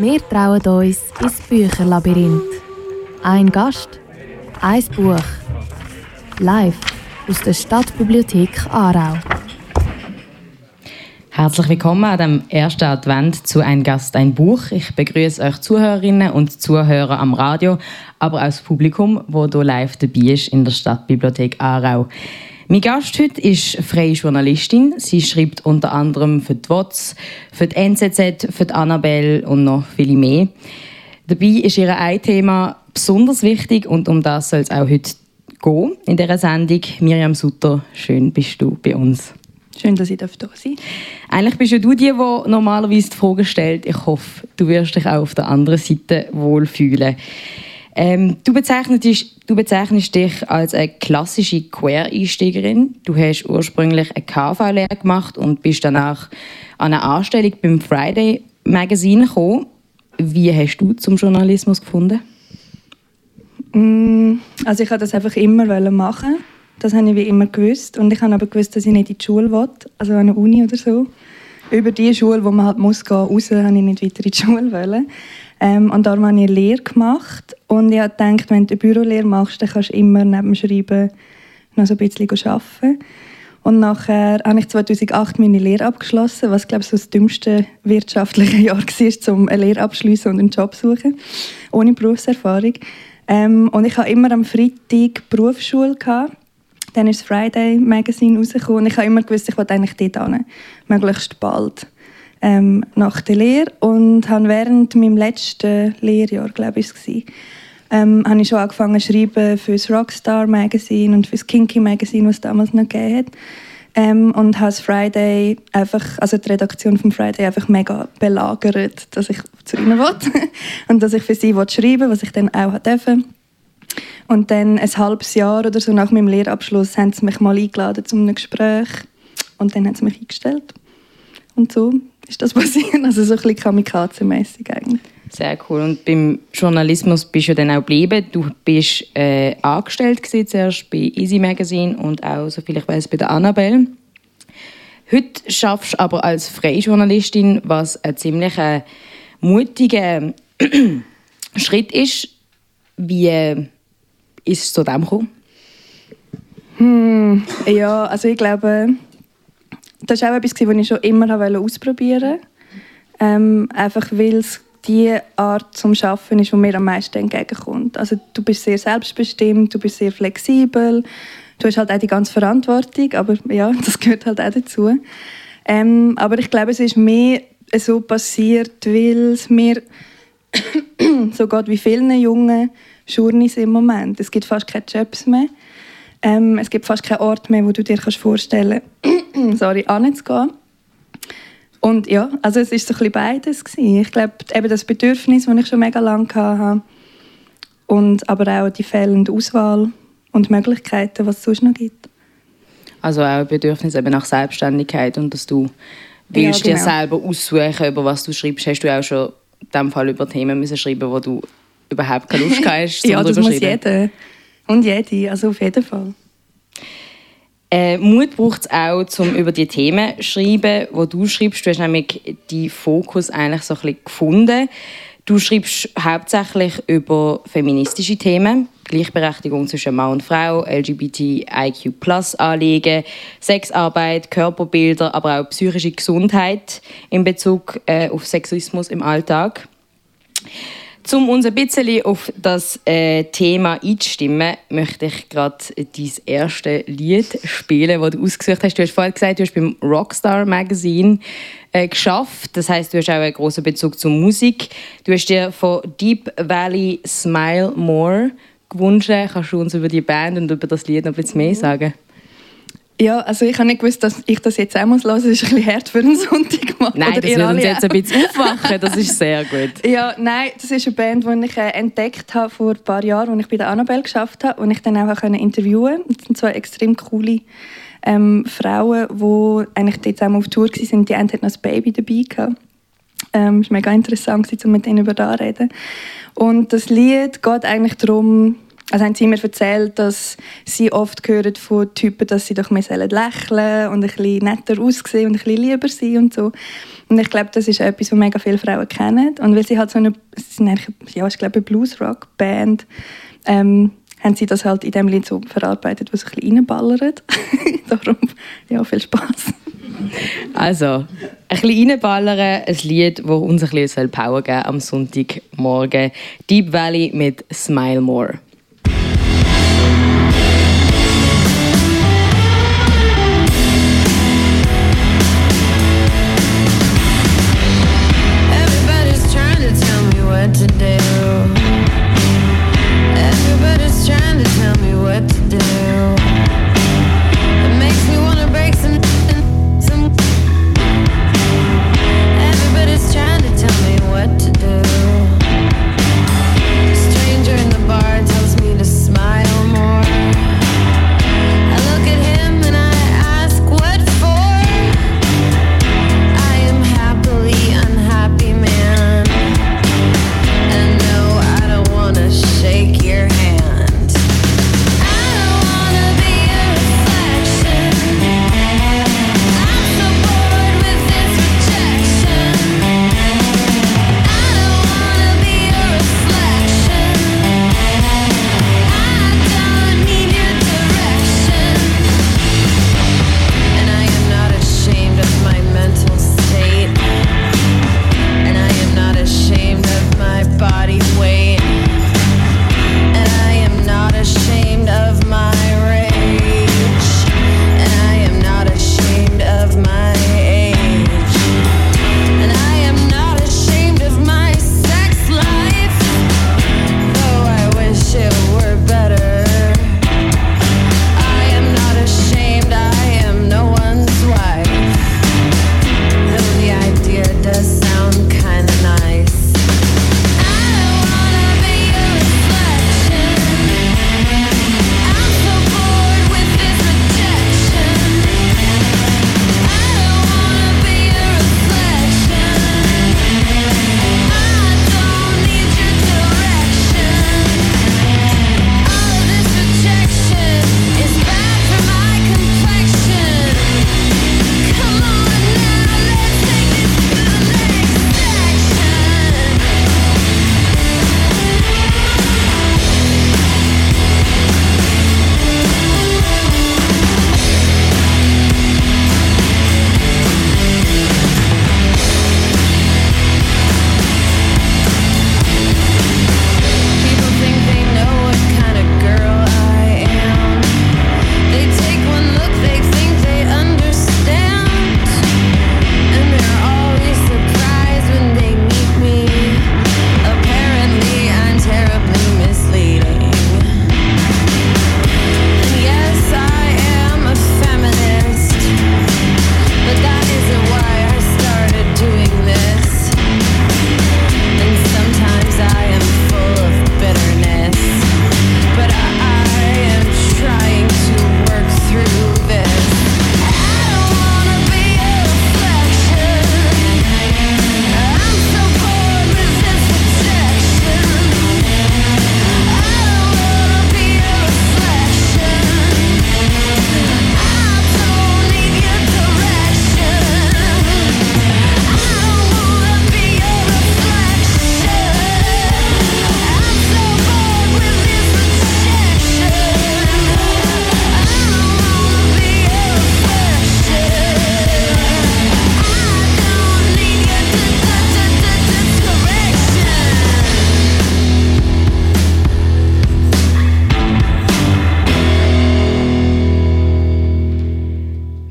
Wir trauen uns ins Bücherlabyrinth. Ein Gast, ein Buch. Live aus der Stadtbibliothek Aarau. Herzlich willkommen an dem ersten Advent zu Ein Gast, ein Buch. Ich begrüße euch Zuhörerinnen und Zuhörer am Radio, aber auch das Publikum, wo hier live dabei ist in der Stadtbibliothek Aarau. Mein Gast heute ist freie Journalistin. Sie schreibt unter anderem für die WOTS, für die NZZ, für die Annabelle und noch viele mehr. Dabei ist ihr ein Thema besonders wichtig und um das soll es auch heute gehen in dieser Sendung. Miriam Sutter, schön bist du bei uns. Schön, dass ich da sein darf. Eigentlich bist ja du die, die normalerweise die Fragen stellt. Ich hoffe, du wirst dich auch auf der anderen Seite wohlfühlen. Ähm, du, bezeichnest, du bezeichnest dich als eine klassische Quereinsteigerin. Du hast ursprünglich eine KV-Lehre gemacht und bist danach an eine Anstellung beim Friday Magazine gekommen. Wie hast du zum Journalismus gefunden? Mm, also ich wollte das einfach immer machen. Das habe ich wie immer gewusst. Und ich habe aber gewusst, dass ich nicht in die Schule will, also an eine Uni oder so. Über die Schule, wo man halt muss gehen, raus, habe ich nicht weiter in die Schule wollen. Ähm, und darum habe ich eine Lehre gemacht. Und ich habe gedacht, wenn du eine Bürolehre machst, dann kannst du immer neben dem Schreiben noch so ein bisschen arbeiten. Und nachher habe ich 2008 meine Lehre abgeschlossen, was glaube ich so das dümmste wirtschaftliche Jahr war, um eine Lehre abschließen und einen Job zu suchen, ohne Berufserfahrung. Ähm, und ich hatte immer am Freitag Berufsschule. Gehabt. Dann ist das Friday Magazine rausgekommen und ich habe immer gewusst, ich wollte eigentlich dort hin, möglichst bald ähm, nach der Lehre und habe während meinem letzten Lehrjahr, glaube ich, es war, ähm, habe ich schon angefangen zu schreiben für das Rockstar Magazine und für das Kinky Magazine, was es damals noch gegeben hat. Ähm, und habe Friday einfach, also die Redaktion vom Friday einfach mega belagert, dass ich zu ihnen wollte und dass ich für sie schreiben was ich dann auch durfte. Und dann ein halbes Jahr oder so nach meinem Lehrabschluss haben sie mich mal eingeladen zu einem Gespräch und dann haben sie mich eingestellt. Und so ist das passiert. Also so ein bisschen kamikaze-mässig eigentlich. Sehr cool. Und beim Journalismus bist du dann auch geblieben. Du bist äh, angestellt gewesen, zuerst bei Easy Magazine und auch, soviel ich weiß, bei der Annabelle. Heute schaffst du aber als freie Journalistin, was ein ziemlich äh, mutiger Schritt ist. Wie äh, ist es zu dem gekommen? Hm, ja, also ich glaube, das war auch etwas, was ich schon immer ausprobieren wollte. Ähm, einfach weil es die Art zum Schaffen ist, die mir am meisten entgegenkommt. Also du bist sehr selbstbestimmt, du bist sehr flexibel, du hast halt auch die ganze Verantwortung, aber ja, das gehört halt auch dazu. Ähm, aber ich glaube, es ist mehr so passiert, weil es mir so geht wie vielen jungen Journeys im Moment. Es gibt fast keine Jobs mehr. Ähm, es gibt fast keinen Ort mehr, wo du dir kannst vorstellen kannst, sorry, anzugehen. Und ja, also es war so ein bisschen beides. Gewesen. Ich glaube, eben das Bedürfnis, das ich schon mega lange hatte, und aber auch die fehlende Auswahl und Möglichkeiten, was es sonst noch gibt. Also auch ein Bedürfnis eben nach Selbstständigkeit und dass du willst ja, genau. dir selber aussuchen, über was du schreibst. Hast du auch schon in dem Fall über Themen müssen schreiben, wo du überhaupt keine Lust hast, Ja, das muss jeder. Und jede, also auf jeden Fall. Äh, Mut braucht es auch, um über die Themen zu schreiben, wo du schreibst. Du hast nämlich die Fokus eigentlich so ein bisschen gefunden. Du schreibst hauptsächlich über feministische Themen, Gleichberechtigung zwischen Mann und Frau, LGBTIQ+-Anliegen, Sexarbeit, Körperbilder, aber auch psychische Gesundheit in Bezug äh, auf Sexismus im Alltag. Um uns ein bisschen auf das äh, Thema einzustimmen, möchte ich gerade dein erste Lied spielen, das du ausgesucht hast. Du hast vorhin gesagt, du hast beim Rockstar Magazine äh, geschafft. Das heißt, du hast auch einen großen Bezug zur Musik. Du hast dir von Deep Valley Smile More gewünscht. Kannst du uns über die Band und über das Lied noch bisschen mehr sagen? Ja, also ich habe nicht gewusst, dass ich das jetzt auch muss hören. Das ist ein bisschen hart für einen Sonntag. Nein, das wird uns jetzt ein bisschen aufwachen. Das ist sehr gut. Ja, nein, das ist eine Band, die ich äh, entdeckt habe vor ein paar Jahren, als ich bei der Annabelle geschafft habe und ich dann auch interviewen konnte. Das sind zwei extrem coole ähm, Frauen, die eigentlich dort zusammen auf Tour waren. Die eine hat noch ein Baby dabei gehabt. Ähm, es war mega interessant, um mit ihnen über das zu reden. Und das Lied geht eigentlich darum, also haben sie mir erzählt, dass sie oft hören von Typen, dass sie doch mehr lächeln und ein bisschen netter aussehen und ein bisschen lieber sein und so. Und ich glaube, das ist etwas, was mega viele Frauen kennen. Und weil sie halt so eine, sind ja, ich glaube, eine Blues-Rock-Band, ähm, haben sie das halt in dem Lied so verarbeitet, was ein bisschen reinballert. Darum, ja, viel Spaß. Also, ein bisschen reinballern, ein Lied, das uns ein bisschen Power geben soll am Sonntagmorgen. Deep Valley mit Smile More.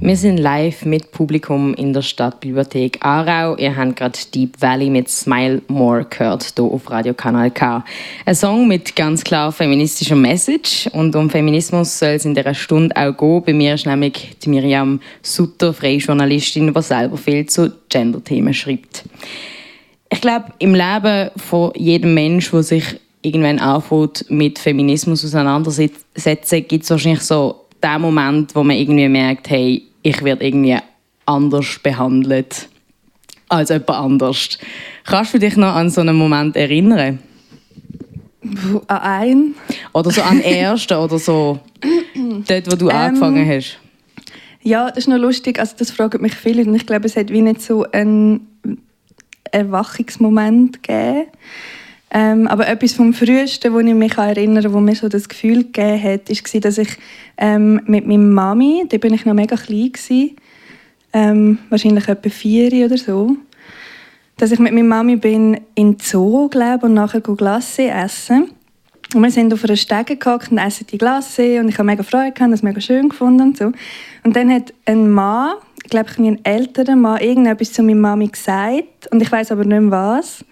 Wir sind live mit Publikum in der Stadtbibliothek Aarau. Ihr habt gerade Deep Valley mit Smile More gehört, hier auf Radio Kanal K. Ein Song mit ganz klar feministischer Message. Und um Feminismus soll es in dieser Stunde auch gehen. Bei mir ist nämlich die Miriam Sutter, freie Journalistin, die selber viel zu Gender-Themen schreibt. Ich glaube, im Leben von jedem Mensch, der sich irgendwann anfängt, mit Feminismus auseinandersetzen, gibt es wahrscheinlich so den Moment, wo man irgendwie merkt, hey, ich werde irgendwie anders behandelt als jemand anders. Kannst du dich noch an so einen Moment erinnern? An einen? Oder so am ersten oder so, dort, wo du ähm, angefangen hast? Ja, das ist noch lustig. Also das fragen mich viele und ich glaube, es hat wie nicht so einen Erwachungsmoment gegeben. Ähm, aber etwas vom Frühesten, wo ich mich erinnere, wo mir so das Gefühl gegeben hat, war, dass ich ähm, mit meiner Mami, da bin ich noch mega klein gewesen, ähm, wahrscheinlich etwa vier oder so, dass ich mit meiner Mami bin in den Zoo, glaube und nachher Glasse essen. Und wir sind auf einer Stege gehockt und essen die Glasse und ich habe mega Freude gehabt, das mega schön gefunden und so. Und dann hat ein Mann, glaube ich, ein älterer Mann, irgendetwas zu meiner Mami gesagt und ich weiß aber nicht mehr was.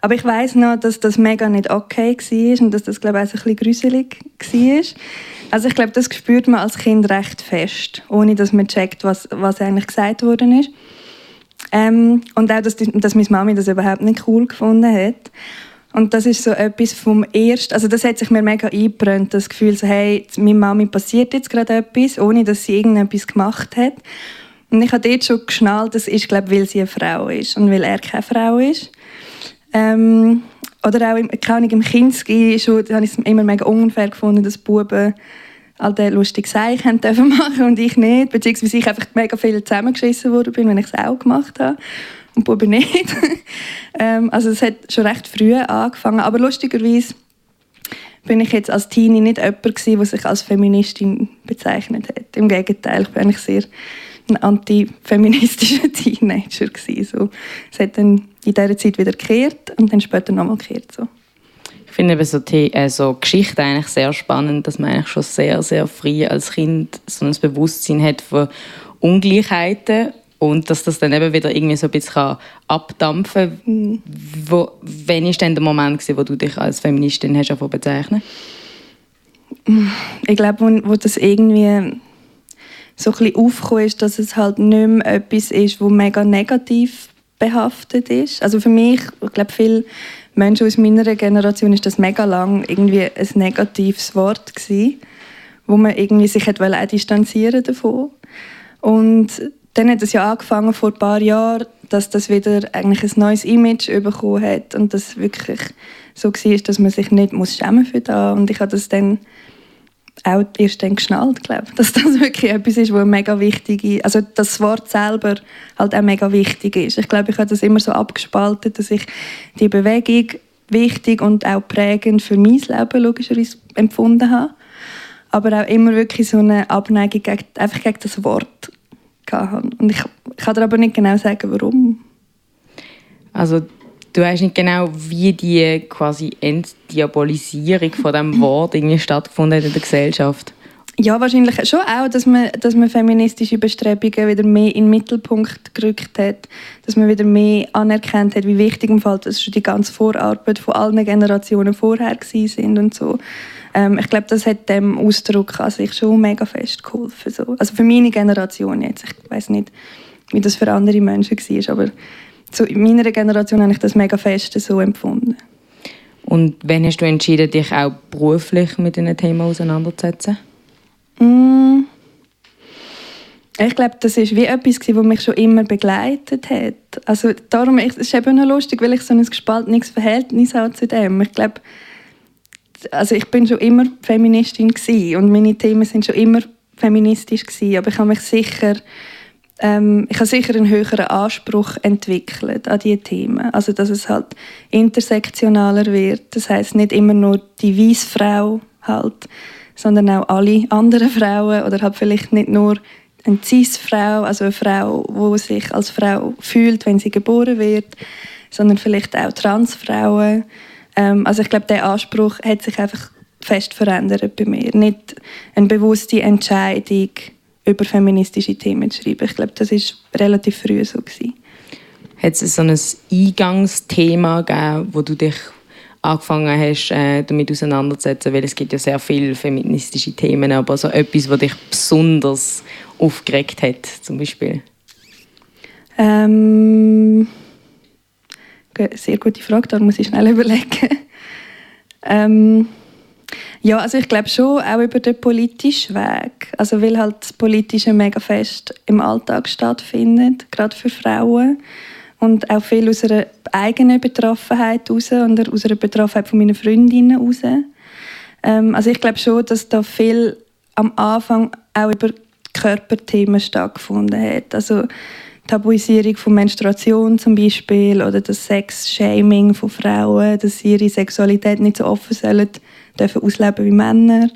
Aber ich weiß noch, dass das mega nicht okay war und dass das, glaube ich, auch ein bisschen gruselig war. Also ich glaube, das spürt man als Kind recht fest, ohne dass man checkt, was, was eigentlich gesagt worden ist. Ähm, und auch, dass, dass meine Mami das überhaupt nicht cool gefunden hat. Und das ist so etwas vom ersten, also das hat sich mir mega eingebrannt, das Gefühl so, hey, meiner Mami passiert jetzt gerade etwas, ohne dass sie irgendetwas gemacht hat. Und ich habe dort schon geschnallt, das ist, glaube weil sie eine Frau ist und weil er keine Frau ist. Ähm, oder auch im, keine Ahnung, im Kinski schon, habe ich es immer mega unfair gefunden, dass Buben all den lustigen Seich haben dürfen machen und ich nicht, beziehungsweise ich einfach mega viel zusammengeschissen worden bin, wenn ich es auch gemacht habe und Buben nicht. ähm, also es hat schon recht früh angefangen, aber lustigerweise bin ich jetzt als Teenie nicht jemand der sich als Feministin bezeichnet hat. Im Gegenteil, ich bin eigentlich sehr ein antifeministischer Teenager gewesen. So. Es hat dann in dieser Zeit wieder gekehrt und dann später nochmal gekehrt. So. Ich finde eben so, die, äh, so Geschichte eigentlich sehr spannend, dass man eigentlich schon sehr, sehr früh als Kind so ein Bewusstsein hat von Ungleichheiten und dass das dann eben wieder irgendwie so ein bisschen abdampfen kann. Mhm. Wo, wann war denn der Moment, gewesen, wo du dich als Feministin hast bezeichnet Ich glaube, wo, wo das irgendwie so ein bisschen aufgekommen ist, dass es halt nicht mehr etwas ist, das mega negativ behaftet ist. Also für mich, ich glaube, viele Menschen aus meiner Generation ist das mega lang irgendwie ein negatives Wort gewesen, wo man irgendwie sich hat auch distanzieren davon. Und dann hat es ja angefangen vor ein paar Jahren, dass das wieder eigentlich ein neues Image bekommen hat und das wirklich so war, dass man sich nicht muss schämen für das. Und ich habe das dann auch erst dann geschnallt, glaube dass das wirklich etwas ist, was mega wichtig ist. Also das Wort selber halt auch mega wichtig ist. Ich glaube, ich habe das immer so abgespalten, dass ich die Bewegung wichtig und auch prägend für mein Leben logischerweise empfunden habe. Aber auch immer wirklich so eine Abneigung gegen, einfach gegen das Wort hatte. Und ich, ich kann dir aber nicht genau sagen, warum. Also du weißt nicht genau, wie die quasi Entdiabolisierung von dem Wort irgendwie stattgefunden hat in der Gesellschaft. Ja, wahrscheinlich schon auch, dass man, dass man feministische Bestrebungen wieder mehr in den Mittelpunkt gerückt hat, dass man wieder mehr anerkannt hat, wie wichtig im Fall das schon die ganze Vorarbeit von allen Generationen vorher sind und so. Ähm, ich glaube, das hat dem Ausdruck an sich schon mega fest geholfen. So. Also für meine Generation jetzt. Ich weiß nicht, wie das für andere Menschen war, aber in meiner Generation habe ich das mega fest so empfunden. Und wann hast du entschieden, dich auch beruflich mit diesen Themen auseinanderzusetzen? Mm. Ich glaube, das ist wie etwas, was mich schon immer begleitet hat. Also darum es ist es eben noch lustig, weil ich so ein gespaltenes Verhältnis habe zu dem. Ich glaube, also ich bin schon immer Feministin und meine Themen sind schon immer feministisch gewesen, aber ich habe mich sicher ähm, ich habe sicher einen höheren Anspruch entwickelt an diese Themen. Also, dass es halt intersektionaler wird. Das heißt nicht immer nur die weiße Frau halt, sondern auch alle anderen Frauen oder halt vielleicht nicht nur eine Cis-Frau, also eine Frau, die sich als Frau fühlt, wenn sie geboren wird, sondern vielleicht auch Transfrauen. Ähm, also ich glaube, der Anspruch hat sich einfach fest verändert bei mir. Nicht eine bewusste Entscheidung, über feministische Themen zu schreiben. Ich glaube, das war relativ früh so. Gewesen. Hat es so ein Eingangsthema gegeben, wo du dich angefangen hast, äh, damit auseinanderzusetzen? Weil es gibt ja sehr viele feministische Themen, aber so etwas, was dich besonders aufgeregt hat, zum Beispiel? Ähm, sehr gute Frage, da muss ich schnell überlegen. ähm, ja, also ich glaube schon auch über den politischen Weg. Also weil halt das Politische mega fest im Alltag stattfindet, gerade für Frauen. Und auch viel aus einer eigenen Betroffenheit heraus und aus einer Betroffenheit von meinen Freundinnen heraus. Ähm, also ich glaube schon, dass da viel am Anfang auch über Körperthemen stattgefunden hat. Also Tabuisierung von Menstruation zum Beispiel oder das Sex-Shaming von Frauen, dass sie ihre Sexualität nicht so offen sollen, dürfen ausleben wie Männer.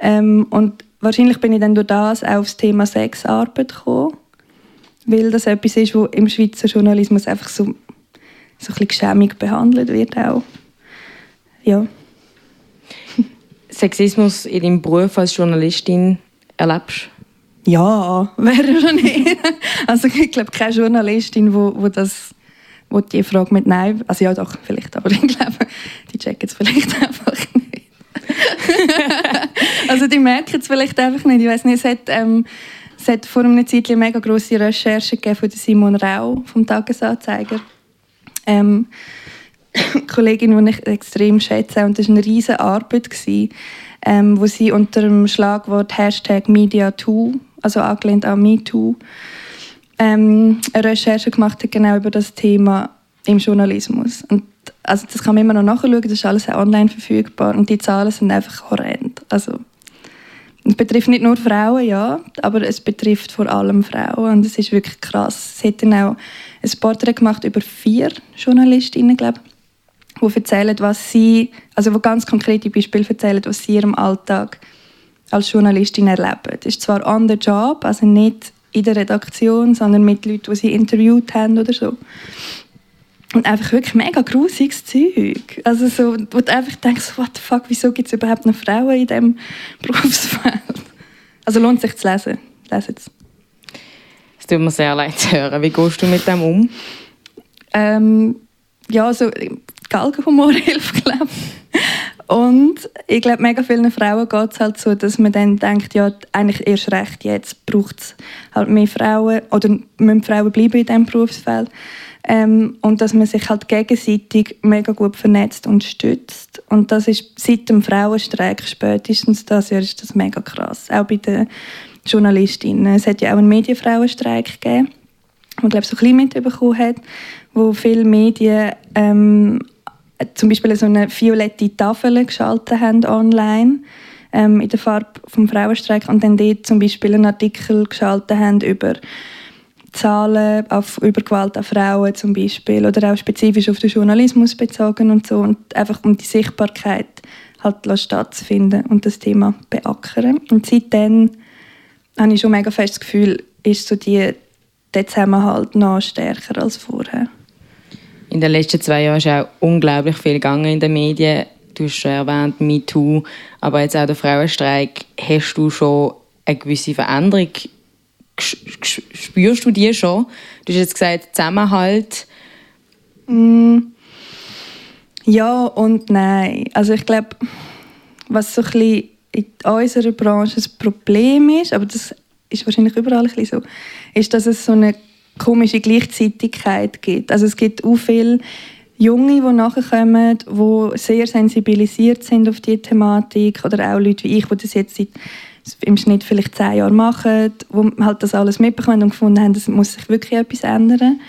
Ähm, und wahrscheinlich bin ich dann durch das auch aufs Thema Sexarbeit gekommen, weil das etwas ist, wo im Schweizer Journalismus einfach so, so ein bisschen geschämig behandelt wird auch. Ja. Sexismus in deinem Beruf als Journalistin erlebst? Ja, wäre schon nicht. Also ich glaube, keine Journalistin, wo, wo das wo die Frage mit Nein, also ja doch, vielleicht, aber ich glaube, die checken es vielleicht einfach. also die merken es vielleicht einfach nicht. Ich weiß nicht, es hat, ähm, es hat vor einer Zeit eine mega grosse Recherche von Simon Rau vom Tagesanzeiger. Ähm, Kollegin, die ich extrem schätze. Und das war eine riesige Arbeit, ähm, wo sie unter dem Schlagwort Hashtag MediaToo also angelehnt an MeToo, ähm, eine Recherche gemacht hat, genau über das Thema im Journalismus. Und also das kann man immer noch nachschauen, das ist alles online verfügbar und die Zahlen sind einfach horrend. Also, es betrifft nicht nur Frauen, ja, aber es betrifft vor allem Frauen und es ist wirklich krass. Sie hat dann auch ein Porträt gemacht über vier Journalistinnen, glaube ich, die erzählen, was sie, also wo ganz konkrete Beispiele erzählen, was sie ihrem Alltag als Journalistin erleben. Das ist zwar on the job, also nicht in der Redaktion, sondern mit Leuten, die sie interviewt haben oder so. Und einfach wirklich mega grusiges Zeug. Also so, wo du einfach denkst, what the fuck, wieso gibt es überhaupt noch Frauen in diesem Berufsfeld? Also lohnt sich zu lesen. Lesen es. Es tut mir sehr leid zu hören. Wie gehst du mit dem um? Ähm, ja, so Galgenhumor hilft, glaube ich. Und ich glaube, mega vielen Frauen geht es halt so, dass man dann denkt, ja, eigentlich erst recht, jetzt braucht es halt mehr Frauen oder müssen Frauen bleiben in diesem Berufsfeld. Ähm, und dass man sich halt gegenseitig mega gut vernetzt und stützt. Und das ist seit dem Frauenstreik spätestens das Jahr ist das mega krass. Auch bei den Journalistinnen. Es hat ja auch einen Medienfrauenstreik gegeben, man glaube so ein bisschen mitbekommen hat, wo viele Medien ähm, zum Beispiel so eine violette Tafel geschaltet haben online ähm, in der Farbe vom Frauenstreik und dann dort zum Beispiel einen Artikel geschaltet haben über Zahlen auf, über Gewalt an Frauen zum Beispiel oder auch spezifisch auf den Journalismus bezogen und so und einfach um die Sichtbarkeit halt stattzufinden und das Thema beackern. Und seitdem habe ich schon mega fest das Gefühl, ist so die, der Zusammenhalt noch stärker als vorher in den letzten zwei Jahren ist auch unglaublich viel gegangen in den Medien. Du hast schon erwähnt, MeToo, aber jetzt auch der Frauenstreik. Hast du schon eine gewisse Veränderung? Spürst du die schon? Du hast jetzt gesagt, Zusammenhalt. Mm. Ja und nein. Also ich glaube, was so ein bisschen in unserer Branche ein Problem ist, aber das ist wahrscheinlich überall ein bisschen so, ist, dass es so eine komische Gleichzeitigkeit gibt. Also es gibt auch viele Junge, die nachkommen, die sehr sensibilisiert sind auf diese Thematik oder auch Leute wie ich, die das jetzt seit im Schnitt vielleicht zehn Jahren machen, die halt das alles mitbekommen und gefunden haben, es muss sich wirklich etwas ändern.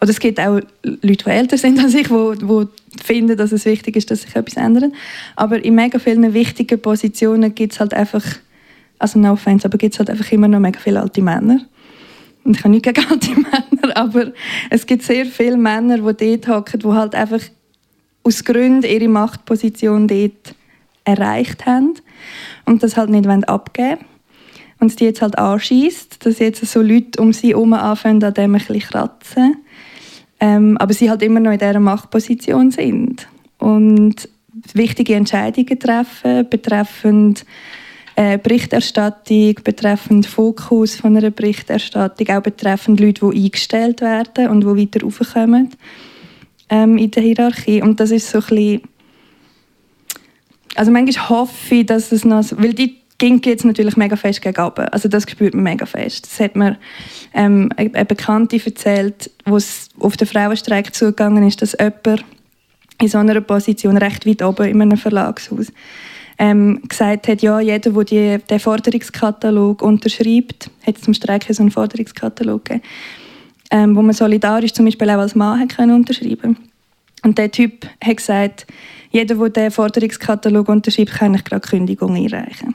Oder es gibt auch Leute, die älter sind als ich, die, finden, dass es wichtig ist, dass sich etwas ändert. Aber in mega vielen wichtigen Positionen gibt es halt einfach, also no offense, aber gibt es halt einfach immer noch mega viele alte Männer. Und ich habe nicht gegen alte Männer, aber es gibt sehr viele Männer, die dort hocken, die halt einfach aus Gründen ihre Machtposition dort erreicht haben und das halt nicht abgeben wollen. Und die jetzt halt anschießt, dass jetzt so Leute um sie herum anfangen, an dem ein bisschen kratzen. Ähm, aber sie halt immer noch in dieser Machtposition sind. Und wichtige Entscheidungen treffen, betreffend äh, Berichterstattung, betreffend Fokus von einer Berichterstattung, auch betreffend Leute, die eingestellt werden und die weiter raufkommen ähm, in der Hierarchie. Und das ist so ein bisschen also manchmal hoffe ich, dass es noch, weil die ging jetzt natürlich mega fest gegen oben. Also das spürt man mega fest. Das hat mir ähm, eine Bekannte erzählt, wo es auf den Frauenstreik zugegangen ist, dass jemand in so einer Position recht weit oben in einem Verlagshaus ähm, gesagt hat, ja, jeder, der die, den Forderungskatalog unterschreibt, hat zum Streik so einen Forderungskatalog gegeben, ähm, wo man solidarisch zum Beispiel auch als Mann hat können unterschreiben Und der Typ hat gesagt, jeder, der diesen Forderungskatalog unterschreibt, kann ich gerade Kündigung einreichen.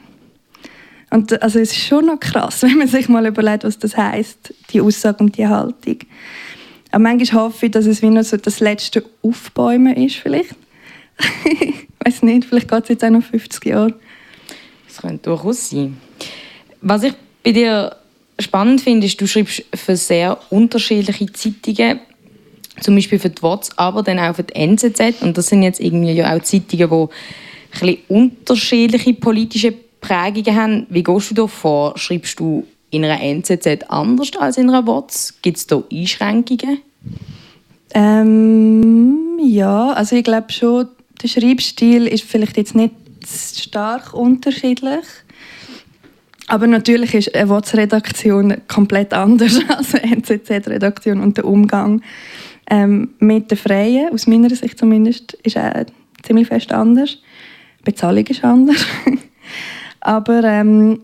Und also es ist schon noch krass, wenn man sich mal überlegt, was das heißt, die Aussage und die Haltung. Aber manchmal hoffe ich, dass es wie noch so das letzte Aufbäumen ist, vielleicht. ich weiß nicht, vielleicht geht es jetzt auch noch 50 Jahre. Das könnte durchaus sein. Was ich bei dir spannend finde, ist, du schreibst für sehr unterschiedliche Zeitungen, zum Beispiel für die WOTS, aber dann auch für die NZZ. Und das sind jetzt irgendwie ja auch Zeitungen, die ein unterschiedliche politische Prägungen haben. Wie gehst du da vor? Schreibst du in einer NZZ anders als in einer WOTS? Gibt es da Einschränkungen? Ähm, ja, also ich glaube schon, der Schreibstil ist vielleicht jetzt nicht stark unterschiedlich. Aber natürlich ist eine WOTS-Redaktion komplett anders als eine NZZ-Redaktion und der Umgang ähm, mit den Freien, aus meiner Sicht zumindest, ist auch ziemlich fest anders. Die Bezahlung ist anders. Aber ähm,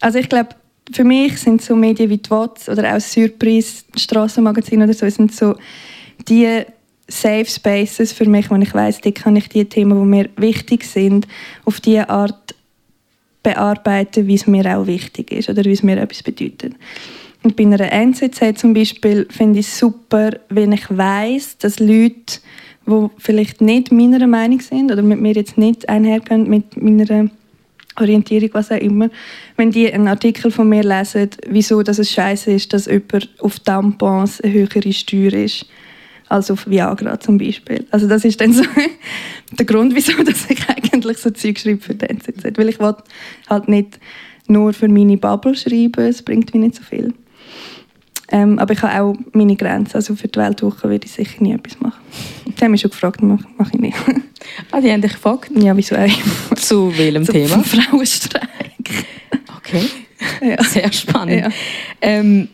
also ich glaube, für mich sind so Medien wie die WOTS oder auch Surprise, Strassenmagazin oder so, sind so die Safe Spaces für mich, wo ich weiß, da kann ich die Themen, die mir wichtig sind, auf diese Art bearbeiten, wie es mir auch wichtig ist oder wie es mir etwas bedeutet. Und bei einer NZZ zum Beispiel finde ich es super, wenn ich weiß, dass Leute, die vielleicht nicht meiner Meinung sind oder mit mir jetzt nicht einhergehen mit meiner Orientierung, was auch immer, wenn die einen Artikel von mir lesen, wieso dass es scheiße ist, dass jemand auf Tampons eine höhere Steuer ist als auf Viagra zum Beispiel. Also das ist dann so der Grund, wieso dass ich eigentlich so Zeug schreibe für die NZZ. Weil ich halt nicht nur für meine Bubble schreiben, es bringt mir nicht so viel. Ähm, aber ich habe auch meine Grenzen. Also für die Weltwoche würde ich sicher nie etwas machen. Die haben mich schon gefragt, mache mach ich nicht. ah, die haben dich gefragt? Ja, wieso eigentlich? Zu welchem Zum Thema? Frauenstreik. Okay, Ja. sehr spannend. Ja. Ähm,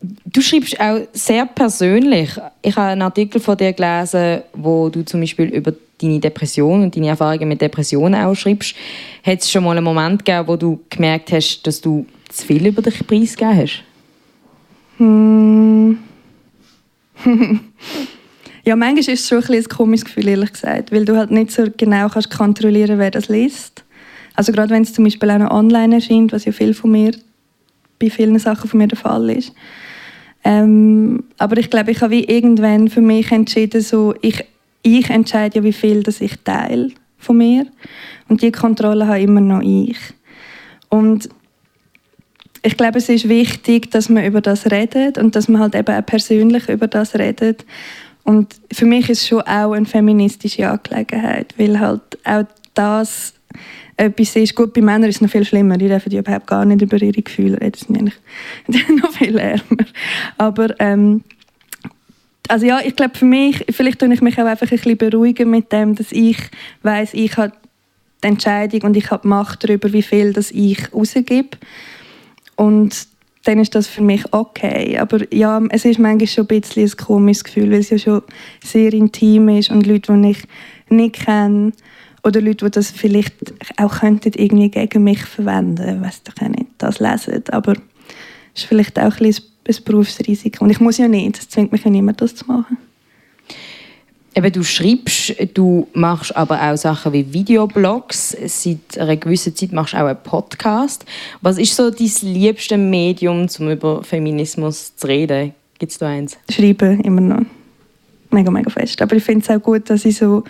du schreibst auch sehr persönlich. Ich habe einen Artikel von dir gelesen, wo du zum Beispiel über deine Depression und deine Erfahrungen mit Depressionen auch schreibst. Hat es schon mal einen Moment gegeben, wo du gemerkt hast, dass du zu viel über dich preisgegeben hast? Hm. ja, manchmal ist es schon ein, ein komisches Gefühl, ehrlich gesagt, weil du halt nicht so genau kannst kontrollieren wer das liest. Also gerade wenn es zum Beispiel auch noch online erscheint, was ja viel von mir, bei vielen Sachen von mir der Fall ist. Ähm, aber ich glaube, ich habe wie irgendwann für mich entschieden, so, ich, ich entscheide ja, wie viel das ich teile von mir. Und die Kontrolle habe immer noch ich. Und ich glaube, es ist wichtig, dass man über das redet und dass man halt eben auch persönlich über das redet. Und für mich ist es schon auch eine feministische Angelegenheit, weil halt auch das etwas ist. Gut, bei Männern ist es noch viel schlimmer. Die dürfen überhaupt gar nicht über ihre Gefühle reden. Das sind eigentlich noch viel ärmer. Aber ähm, also ja, ich glaube für mich, vielleicht tue ich mich auch einfach ein bisschen beruhigen mit dem, dass ich weiß, ich habe die Entscheidung und ich habe die Macht darüber, wie viel das ich rausgebe. Und dann ist das für mich okay. Aber ja, es ist manchmal schon ein bisschen ein komisches Gefühl, weil es ja schon sehr intim ist und Leute, die ich nicht kenne oder Leute, die das vielleicht auch könnten irgendwie gegen mich verwenden, weiß doch auch nicht, das lesen. Aber es ist vielleicht auch ein, ein Berufsrisiko. Und ich muss ja nicht, es zwingt mich ja niemand, das zu machen. Eben, du schreibst, du machst aber auch Sachen wie Videoblogs. Seit einer gewissen Zeit machst du auch einen Podcast. Was ist so dein liebste Medium, um über Feminismus zu reden? Gibt es da eins? Schreiben immer noch. Mega, mega fest. Aber ich finde es auch gut, dass ich so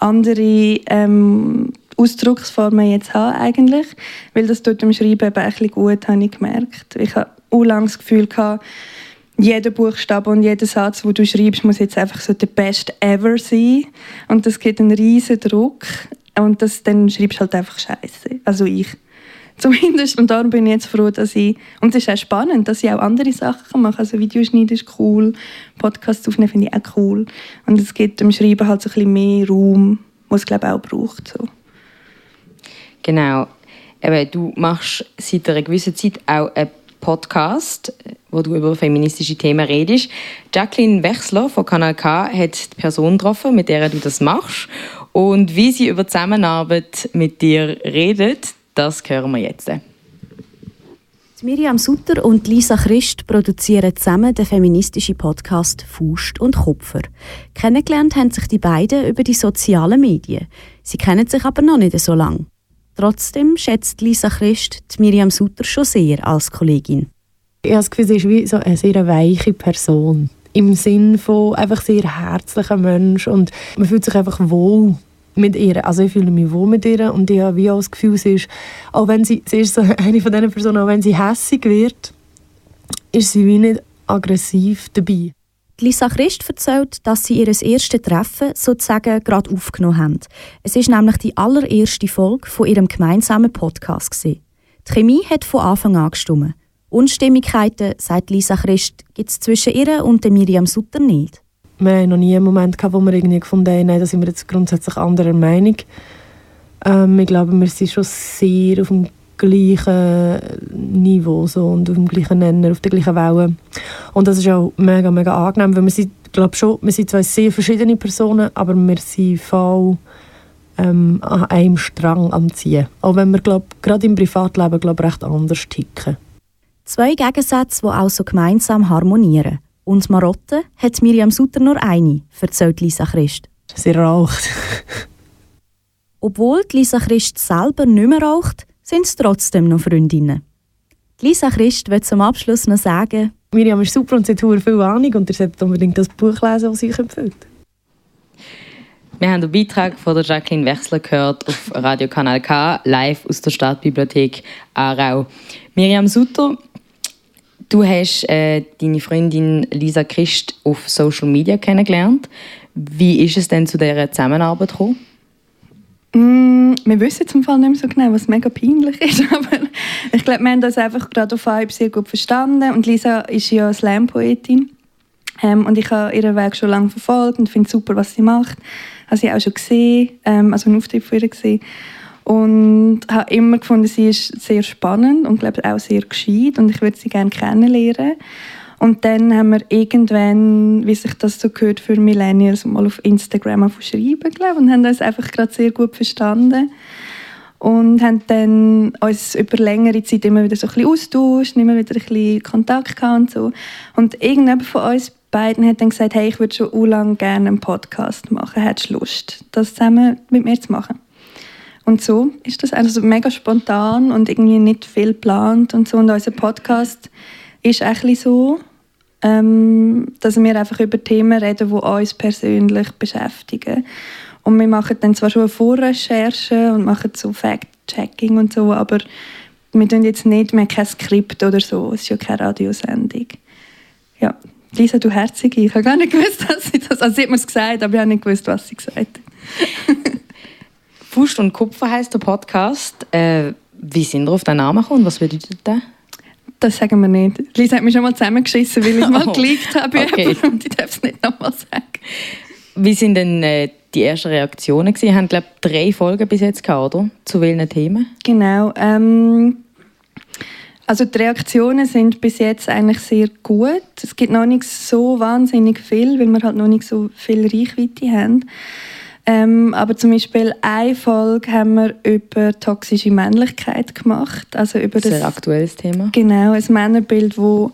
andere ähm, Ausdrucksformen jetzt habe eigentlich. Weil das tut dem Schreiben eben ein bisschen gut, habe ich gemerkt. Ich habe auch lange das Gefühl gehabt, jeder Buchstabe und jeder Satz, den du schreibst, muss jetzt einfach so der best ever sein. Und das gibt einen riesen Druck. Und das, dann schreibst du halt einfach Scheiße. Also ich. Zumindest. Und darum bin ich jetzt froh, dass ich. Und es ist auch spannend, dass ich auch andere Sachen machen kann. Also Videoschneiden ist cool, Podcasts aufnehmen finde ich auch cool. Und es gibt dem Schreiben halt so ein bisschen mehr Raum, was es glaube ich auch braucht. So. Genau. Eben, du machst seit einer gewissen Zeit auch einen Podcast, wo du über feministische Themen redest. Jacqueline Wechsler von Kanal K hat die Person getroffen, mit der du das machst. Und wie sie über Zusammenarbeit mit dir redet, das hören wir jetzt. Miriam Sutter und Lisa Christ produzieren zusammen den feministischen Podcast Faust und Kupfer. Kennengelernt haben sich die beiden über die sozialen Medien. Sie kennen sich aber noch nicht so lange. Trotzdem schätzt Lisa Christ Miriam Sutter schon sehr als Kollegin. Ich habe das Gefühl, sie ist wie so eine sehr weiche Person. Im Sinn von einfach sehr herzlicher Mensch und man fühlt sich einfach wohl mit ihr. Also ich fühle mich wohl mit ihr und ich habe wie auch das Gefühl, sie ist, auch wenn sie, sie ist so eine von diesen Personen, auch wenn sie hässig wird, ist sie wie nicht aggressiv dabei. Lisa Christ erzählt, dass sie ihr erstes Treffen sozusagen gerade aufgenommen haben. Es ist nämlich die allererste Folge von ihrem gemeinsamen Podcast. Die Chemie hat von Anfang an gestimmt. Unstimmigkeiten, sagt Lisa Christ, gibt es zwischen ihr und Miriam Sutter nicht wir haben noch nie einen Moment wo wir irgendwie gefunden haben, da sind wir jetzt grundsätzlich anderer Meinung. Ähm, ich glaube, wir sind schon sehr auf dem gleichen Niveau so, und auf dem gleichen Nenner, auf der gleichen Welle. Und das ist auch mega, mega angenehm, weil wir sind, glaube schon, wir sind zwei sehr verschiedene Personen, aber wir sind voll ähm, an einem Strang am Ziehen. Auch wenn wir, glaube gerade im Privatleben, glaube recht anders ticken. Zwei Gegensätze, die auch so gemeinsam harmonieren. Und Marotte hat Miriam Sutter nur eine, erzählt Lisa Christ. Sie raucht. Obwohl Lisa Christ selber nicht mehr raucht, sind es trotzdem noch Freundinnen. Lisa Christ wird zum Abschluss noch sagen, Miriam ist super und sie hat viel Ahnung und ihr solltet unbedingt das Buch lesen, das sie euch empfiehlt. Wir haben den Beitrag von der Jacqueline Wechsler gehört auf Radio Kanal K, live aus der Stadtbibliothek Aarau. Miriam Sutter Du hast äh, deine Freundin Lisa Christ auf Social Media kennengelernt. Wie ist es denn zu dieser Zusammenarbeit gekommen? Mm, wir wissen zum Fall nicht mehr so genau, was mega peinlich ist, aber ich glaube, wir haben das einfach gerade auf Vibe sehr gut verstanden und Lisa ist ja Slam-Poetin ähm, und ich habe ihren Weg schon lange verfolgt und finde super, was sie macht. Habe sie auch schon gesehen, ähm, also einen Auftritt von ihr gesehen und habe immer gefunden, sie ist sehr spannend und glaube auch sehr gescheit und ich würde sie gerne kennenlernen. Und dann haben wir irgendwann, wie sich das so gehört für Millennials, mal auf Instagram schreiben glaube und haben uns einfach gerade sehr gut verstanden und haben dann uns über längere Zeit immer wieder so ein bisschen austauscht, immer wieder ein bisschen Kontakt gehabt und so. Und irgendjemand von uns beiden hat dann gesagt, hey, ich würde schon lange gerne einen Podcast machen, hättest du Lust, das zusammen mit mir zu machen? Und so ist das also mega spontan und irgendwie nicht viel geplant und so. Und unser Podcast ist ein so, ähm, dass wir einfach über Themen reden, die uns persönlich beschäftigen. Und wir machen dann zwar schon eine Vorrecherche und machen so Fact-Checking und so, aber wir tun jetzt nicht, mehr kein Skript oder so. Es ist ja keine Radiosendung. Ja, Lisa, du Herzige, ich habe gar nicht gewusst, dass sie das... Also sie hat mir es gesagt, aber ich habe nicht gewusst, was sie gesagt hat. Fust und Kupfer heißt der Podcast. Äh, wie sind ihr auf den Namen gekommen? Was bedeutet der? Das sagen wir nicht. Lisa hat mich schon mal zusammengeschissen, weil ich mal oh, geleakt habe okay. und ich darf es nicht nochmal sagen. Wie sind denn äh, die ersten Reaktionen gewesen? Ihr habt, glaube drei Folgen bis jetzt gehabt, oder? Zu welchen Themen? Genau. Ähm, also die Reaktionen sind bis jetzt eigentlich sehr gut. Es gibt noch nicht so wahnsinnig viel, weil wir halt noch nicht so viel Reichweite haben. Ähm, aber zum Beispiel eine Folge haben wir über toxische Männlichkeit gemacht. Also über das, Sehr aktuelles Thema. Genau, ein Männerbild, wo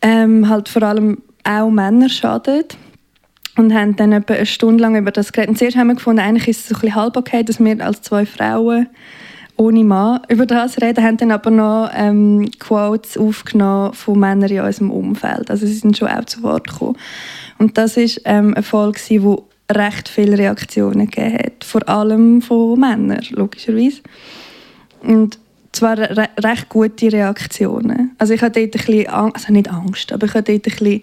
ähm, halt vor allem auch Männer schadet. Und haben dann etwa eine Stunde lang über das geredet. Und zuerst haben wir gefunden, eigentlich ist es so ein bisschen halb okay, dass wir als zwei Frauen ohne Mann über das reden, haben dann aber noch ähm, Quotes aufgenommen von Männern in unserem Umfeld. Also sie sind schon auch zu Wort gekommen. Und das ist ähm, eine Folge, die recht viele Reaktionen gegeben hat. Vor allem von Männern, logischerweise. Und zwar re recht gute Reaktionen. Also ich hatte dort ein Angst, also nicht Angst, aber ich hatte dort ein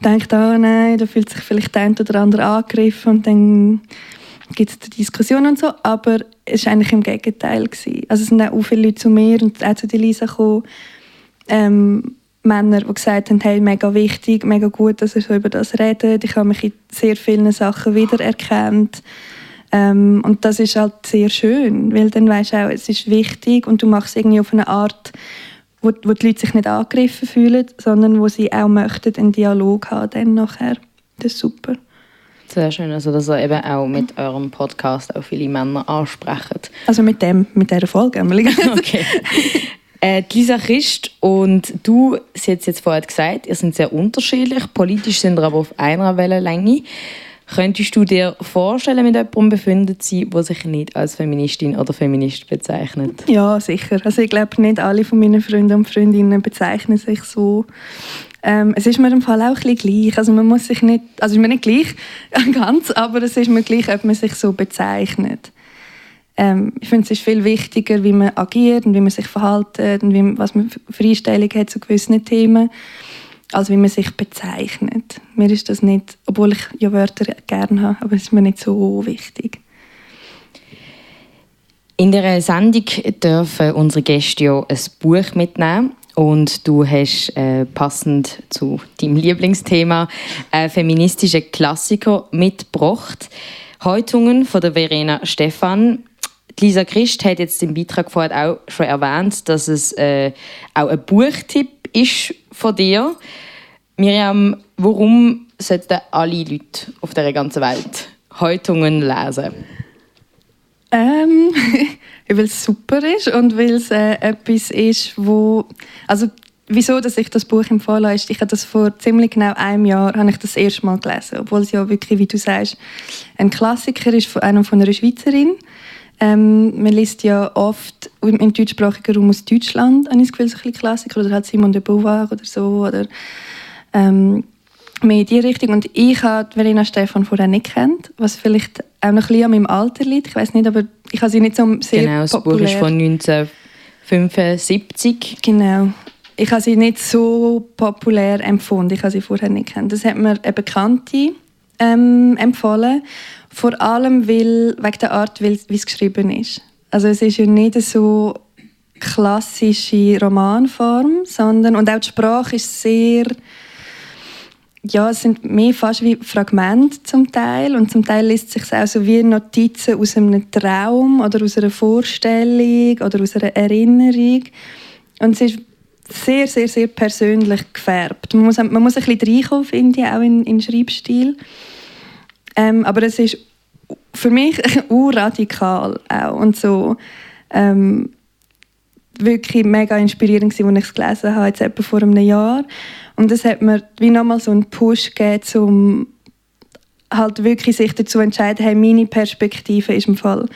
gedacht, oh nein, da fühlt sich vielleicht der eine oder andere angegriffen und dann gibt es Diskussionen und so, aber es war eigentlich im Gegenteil. Gewesen. Also es sind auch viele Leute zu mir und auch zu Lisa gekommen, ähm, Männer, die gesagt haben, hey, mega wichtig, mega gut, dass ihr so über das redet. Ich habe mich in sehr vielen Sachen wiedererkannt. Ähm, und das ist halt sehr schön, weil dann weißt du auch, es ist wichtig und du machst es irgendwie auf eine Art, wo, wo die Leute sich nicht angegriffen fühlen, sondern wo sie auch möchten einen Dialog haben dann nachher. Das ist super. Sehr schön, also dass ihr eben auch mit eurem Podcast auch viele Männer ansprecht. Also mit dem, mit dieser Folge. okay. Äh, Lisa Christ und du, sie hat es jetzt vorher gesagt, ihr seid sehr unterschiedlich. Politisch sind ihr aber auf einer Wellenlänge. Könntest du dir vorstellen, mit jemandem befindet sein, der sich nicht als Feministin oder Feminist bezeichnet? Ja, sicher. Also ich glaube, nicht alle von meinen Freunden und Freundinnen bezeichnen sich so. Ähm, es ist mir im Fall auch ein bisschen gleich. Also man muss sich nicht, also ist mir nicht gleich ganz, aber es ist mir gleich, ob man sich so bezeichnet. Ähm, ich finde, es ist viel wichtiger, wie man agiert und wie man sich verhält und wie, was man für Einstellungen hat zu gewissen Themen als wie man sich bezeichnet. Mir ist das nicht, obwohl ich ja Wörter gerne habe, aber es ist mir nicht so wichtig. In der Sendung dürfen unsere Gäste ja ein Buch mitnehmen und du hast äh, passend zu deinem Lieblingsthema einen feministischen Klassiker mitgebracht. Häutungen von der Verena Stephan. Lisa Christ hat jetzt im Beitrag vorher auch schon erwähnt, dass es äh, auch ein Buchtipp ist von dir. Miriam, warum sollten alle Leute auf der ganzen Welt Häutungen lesen? Ähm, weil es super ist und weil es äh, etwas ist, wo also wieso, dass ich das Buch empfohlen ist, ich habe das vor ziemlich genau einem Jahr habe ich das erste Mal gelesen, obwohl es ja wirklich, wie du sagst, ein Klassiker ist von einer von einer Schweizerin. Ähm, man liest ja oft im deutschsprachigen Raum aus Deutschland, habe ich das Gefühl, so ein Klassiker, oder halt Simon de Beauvoir oder so, oder ähm, mehr in die Richtung. Und ich habe Verena Stefan vorher nicht kennt, was vielleicht auch noch ein bisschen an meinem Alter liegt. Ich weiß nicht, aber ich habe sie nicht so sehr Genau, das populär. Buch ist von 1975. Genau. Ich habe sie nicht so populär empfunden. Ich habe sie vorher nicht kennt. Das hat mir eine Bekannte ähm, empfohlen. Vor allem weil, wegen der Art, wie es geschrieben ist. Also es ist ja nicht so klassische Romanform, sondern und auch die Sprache ist sehr ja, es sind mehr fast wie Fragmente zum Teil und zum Teil liest sich auch so wie Notizen aus einem Traum oder aus einer Vorstellung oder aus einer Erinnerung und es ist sehr, sehr, sehr persönlich gefärbt. Man muss, man muss ein bisschen reinkommen, finde ich, auch in, in Schreibstil. Ähm, aber es ist für mich urradikal auch und so ähm, wirklich mega inspirierend gewesen, als ich es gelesen habe, jetzt etwa vor einem Jahr. Und es hat mir wie nochmal so einen Push gegeben, um halt wirklich sich dazu zu entscheiden, hey, meine Perspektive ist im Fall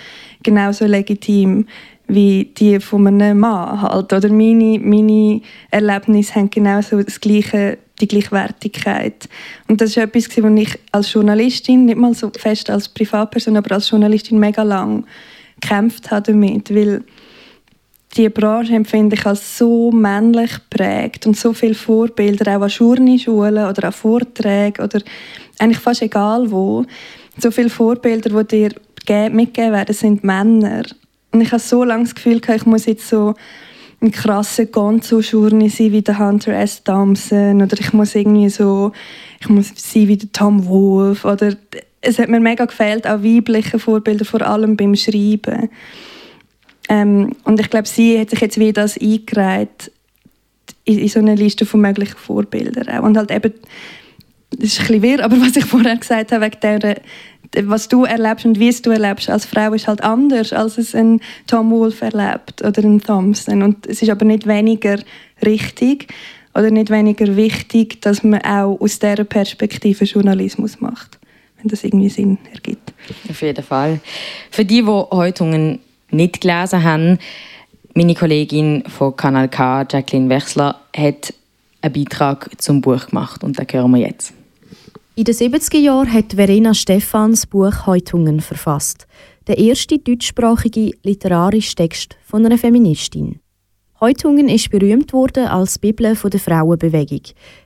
genauso legitim wie die von einem Mann halt. Oder meine, meine Erlebnisse haben genauso das gleiche, die Gleichwertigkeit. Und das ist etwas, was ich als Journalistin, nicht mal so fest als Privatperson, aber als Journalistin mega lang gekämpft habe damit, weil die Branche empfinde ich als so männlich prägt und so viele Vorbilder, auch an Journischulen oder an Vorträgen oder eigentlich fast egal wo. So viele Vorbilder, die dir mitgegeben werden, sind Männer. Und ich habe so lange das Gefühl, ich muss jetzt so ein krasser Gonzo-Journey sein wie der Hunter S. Thompson oder ich muss irgendwie so, ich muss sein wie der Tom Wolfe oder es hat mir mega gefehlt, auch weibliche Vorbilder, vor allem beim Schreiben. Ähm, und ich glaube, sie hat sich jetzt wie das eingereiht in, in so eine Liste von möglichen Vorbildern. Und halt eben, das ist ein bisschen wirr, aber was ich vorher gesagt habe, wegen der, was du erlebst und wie es du erlebst als Frau ist halt anders, als es ein Tom Wolfe erlebt oder ein Thompson. Und es ist aber nicht weniger richtig oder nicht weniger wichtig, dass man auch aus dieser Perspektive Journalismus macht, wenn das irgendwie Sinn ergibt. Auf jeden Fall. Für die, die heute nicht gelesen haben, meine Kollegin von Kanal K, Jacqueline Wechsler, hat einen Beitrag zum Buch gemacht und den hören wir jetzt. In den 70er Jahren hat Verena Stephans Buch Häutungen verfasst. Der erste deutschsprachige literarische Text von einer Feministin. Häutungen ist berühmt worden als Bibel der Frauenbewegung.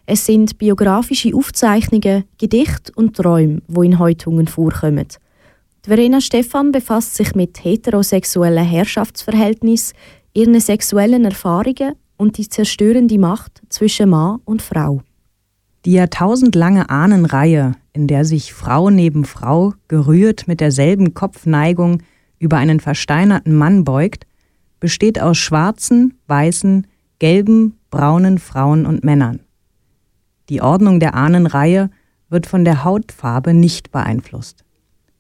Es sind biografische Aufzeichnungen, Gedichte und Träume, wo in Häutungen vorkommen. Verena Stephan befasst sich mit heterosexuellen Herrschaftsverhältnissen, ihren sexuellen Erfahrungen und die zerstörende Macht zwischen Mann und Frau. Die jahrtausendlange Ahnenreihe, in der sich Frau neben Frau gerührt mit derselben Kopfneigung über einen versteinerten Mann beugt, besteht aus schwarzen, weißen, gelben, braunen Frauen und Männern. Die Ordnung der Ahnenreihe wird von der Hautfarbe nicht beeinflusst.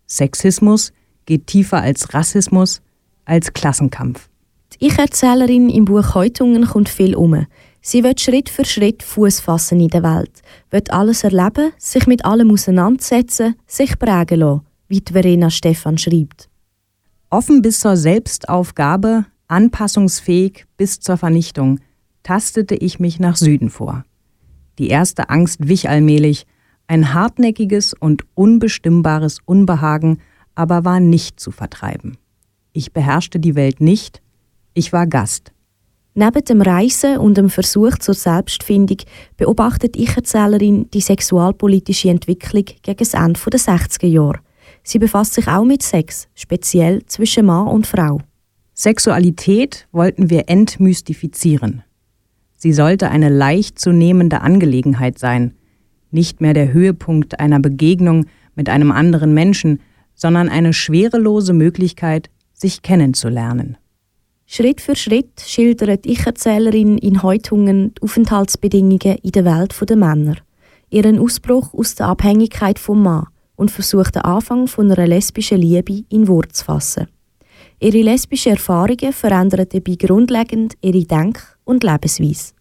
Sexismus geht tiefer als Rassismus, als Klassenkampf. Die Ich-Erzählerin im Buch Häutungen kommt viel um. Sie wird Schritt für Schritt Fuß fassen in der Welt, wird alles erleben, sich mit allem auseinandersetzen, sich prägen lassen, wie Verena Stefan schreibt. Offen bis zur Selbstaufgabe, anpassungsfähig bis zur Vernichtung, tastete ich mich nach Süden vor. Die erste Angst wich allmählich, ein hartnäckiges und unbestimmbares Unbehagen aber war nicht zu vertreiben. Ich beherrschte die Welt nicht, ich war Gast. Neben dem Reisen und dem Versuch zur Selbstfindung beobachtet Ich-Erzählerin die sexualpolitische Entwicklung gegen das Ende der 60er Jahre. Sie befasst sich auch mit Sex, speziell zwischen Mann und Frau. Sexualität wollten wir entmystifizieren. Sie sollte eine leicht zu nehmende Angelegenheit sein, nicht mehr der Höhepunkt einer Begegnung mit einem anderen Menschen, sondern eine schwerelose Möglichkeit, sich kennenzulernen. Schritt für Schritt schildert Ich-Erzählerin in Häutungen die Aufenthaltsbedingungen in der Welt der Männer, ihren Ausbruch aus der Abhängigkeit vom Mann und versucht den Anfang von einer lesbischen Liebe in Wort zu fassen. Ihre lesbischen Erfahrungen verändern dabei grundlegend ihre Denk- und Lebensweise.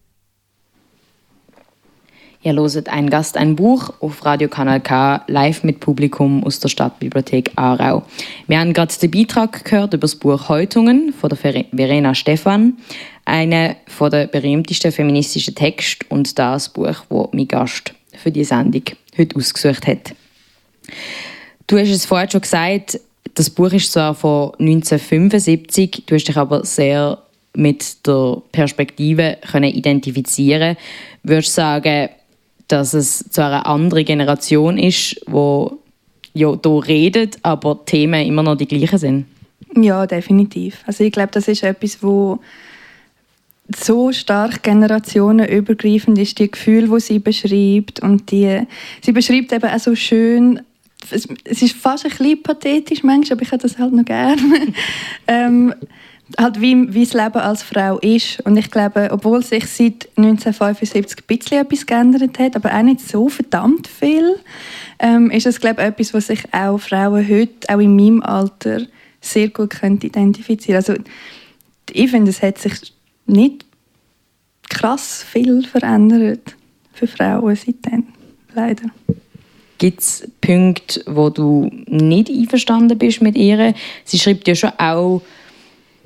Ihr loset ein Gast ein Buch auf Radio Kanal K live mit Publikum aus der Stadtbibliothek Aarau. Wir haben gerade den Beitrag gehört über das Buch Häutungen von der Verena Stephan, eine von der berühmtesten feministischen Texte und das Buch, wo mein Gast für die Sendung heute ausgesucht hat. Du hast es vorher schon gesagt, das Buch ist zwar von 1975, du hast dich aber sehr mit der Perspektive können identifizieren. Würdest du sagen, dass es zwar eine andere Generation ist, wo ja hier redet, aber die Themen immer noch die gleichen sind. Ja, definitiv. Also ich glaube, das ist etwas, wo so stark generationenübergreifend ist, die Gefühle, die sie beschreibt und die, sie beschreibt eben auch so schön, es, es ist fast ein bisschen pathetisch manchmal, aber ich hätte das halt noch gerne. ähm, halt wie, wie das Leben als Frau ist. Und ich glaube, obwohl sich seit 1975 ein bisschen etwas geändert hat, aber auch nicht so verdammt viel, ähm, ist es glaube etwas, was sich auch Frauen heute, auch in meinem Alter, sehr gut können identifizieren Also ich finde, es hat sich nicht krass viel verändert für Frauen seitdem, leider. Gibt es Punkte, wo du nicht einverstanden bist mit ihr? Sie schreibt ja schon auch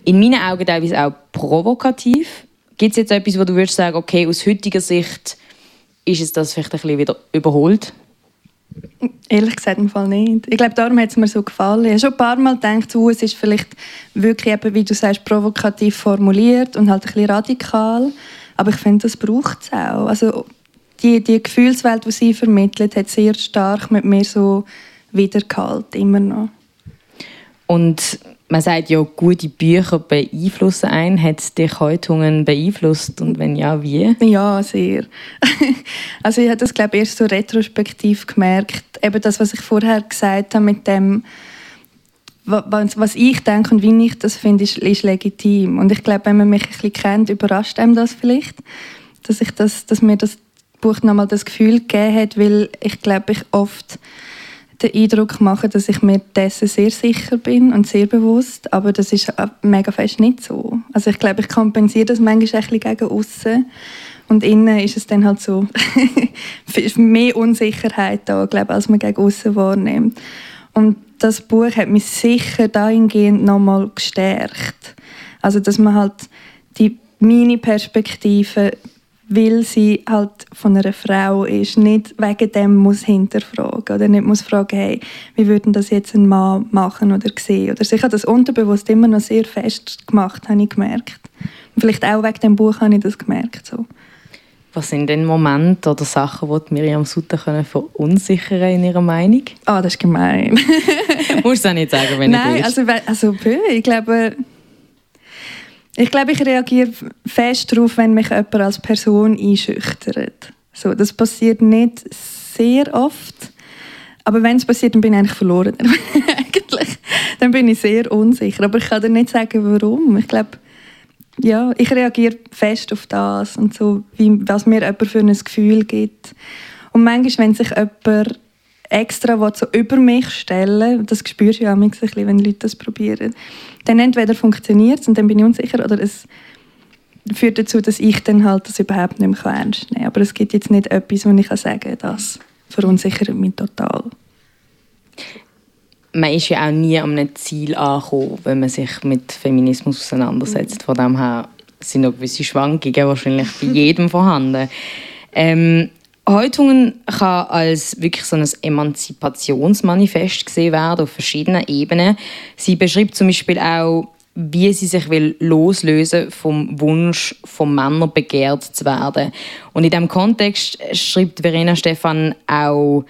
in meinen Augen teilweise auch provokativ. Gibt es jetzt etwas, wo du würdest sagen, okay, aus heutiger Sicht ist es das vielleicht ein bisschen wieder überholt? Ehrlich gesagt im Fall nicht. Ich glaube, darum hat es mir so gefallen. Ich habe schon ein paar Mal gedacht, oh, es ist vielleicht wirklich, eben, wie du sagst, provokativ formuliert und halt ein bisschen radikal. Aber ich finde, das braucht es auch. Also die, die Gefühlswelt, die sie vermittelt, hat sehr stark mit mir so wiedergehalten, immer noch. Und man sagt ja, gute Bücher beeinflussen einen. Hat es dich Häutungen beeinflusst und wenn ja, wie? Ja, sehr. also ich habe das glaube ich erst so retrospektiv gemerkt. Eben das, was ich vorher gesagt habe mit dem, was ich denke und wie ich das finde, ist, ist legitim. Und ich glaube, wenn man mich ein bisschen kennt, überrascht einem das vielleicht, dass, ich das, dass mir das Buch nochmal das Gefühl gegeben hat, weil ich glaube, ich oft den Eindruck machen, dass ich mir dessen sehr sicher bin und sehr bewusst, aber das ist mega fest nicht so. Also ich glaube, ich kompensiere das manchmal ein bisschen gegen außen und innen ist es dann halt so mehr Unsicherheit da, glaube als man gegen außen wahrnimmt. Und das Buch hat mich sicher dahingehend nochmal gestärkt. Also dass man halt die meine Perspektive weil sie halt von einer Frau ist, nicht wegen dem muss hinterfragen oder nicht muss fragen, hey, wie würden das jetzt ein Mann machen oder sehen oder ich habe das unterbewusst immer noch sehr fest gemacht, habe ich gemerkt. Und vielleicht auch wegen dem Buch habe ich das gemerkt. So. Was sind denn Momente oder Sachen, die Miriam Sutter können verunsichern in ihrer Meinung? Ah, oh, das ist gemein. Musst du auch nicht sagen, wenn Nein, also, also ich glaube ich glaube, ich reagiere fest darauf, wenn mich jemand als Person einschüchtert. So, das passiert nicht sehr oft. Aber wenn es passiert, dann bin ich eigentlich verloren. eigentlich. Dann bin ich sehr unsicher. Aber ich kann dir nicht sagen, warum. Ich glaube, ja, ich reagiere fest auf das und so, wie, was mir jemand für ein Gefühl gibt. Und manchmal, wenn sich jemand extra so über mich stellen Das spürst du ja bisschen, wenn Leute das probieren. Dann entweder funktioniert es und dann bin ich unsicher, oder es führt dazu, dass ich dann halt das überhaupt nicht mehr ernst nehmen kann. Aber es gibt jetzt nicht etwas, wo ich sagen kann, das verunsichert mich total. Man ist ja auch nie an einem Ziel angekommen, wenn man sich mit Feminismus auseinandersetzt. Von dem her sind noch gewisse Schwankungen wahrscheinlich bei jedem vorhanden. Ähm, Häutungen kann als wirklich so ein Emanzipationsmanifest gesehen werden auf verschiedenen Ebenen. Sie beschreibt zum Beispiel auch wie sie sich will loslösen vom Wunsch, von Männern begehrt zu werden. Und in diesem Kontext schreibt Verena Stefan auch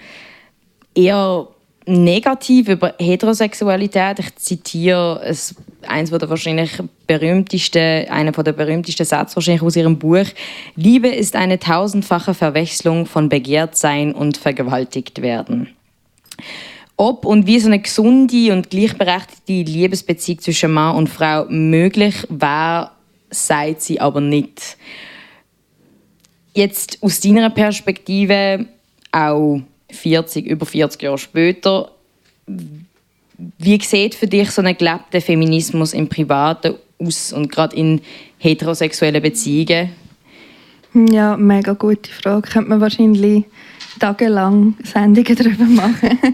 eher negativ über Heterosexualität. Ich zitiere es, eins der wahrscheinlich berühmtesten, einer der berühmtesten Sätze wahrscheinlich aus ihrem Buch. Liebe ist eine tausendfache Verwechslung von Begehrtsein und vergewaltigt werden ob und wie so eine gesunde und gleichberechtigte Liebesbeziehung zwischen Mann und Frau möglich wäre, sagt sie aber nicht. Jetzt aus deiner Perspektive, auch 40, über 40 Jahre später, wie sieht für dich so ein gelebter Feminismus im Privaten aus und gerade in heterosexuellen Beziehungen? Ja, mega gute Frage. Könnte man wahrscheinlich tagelang Sendungen darüber machen.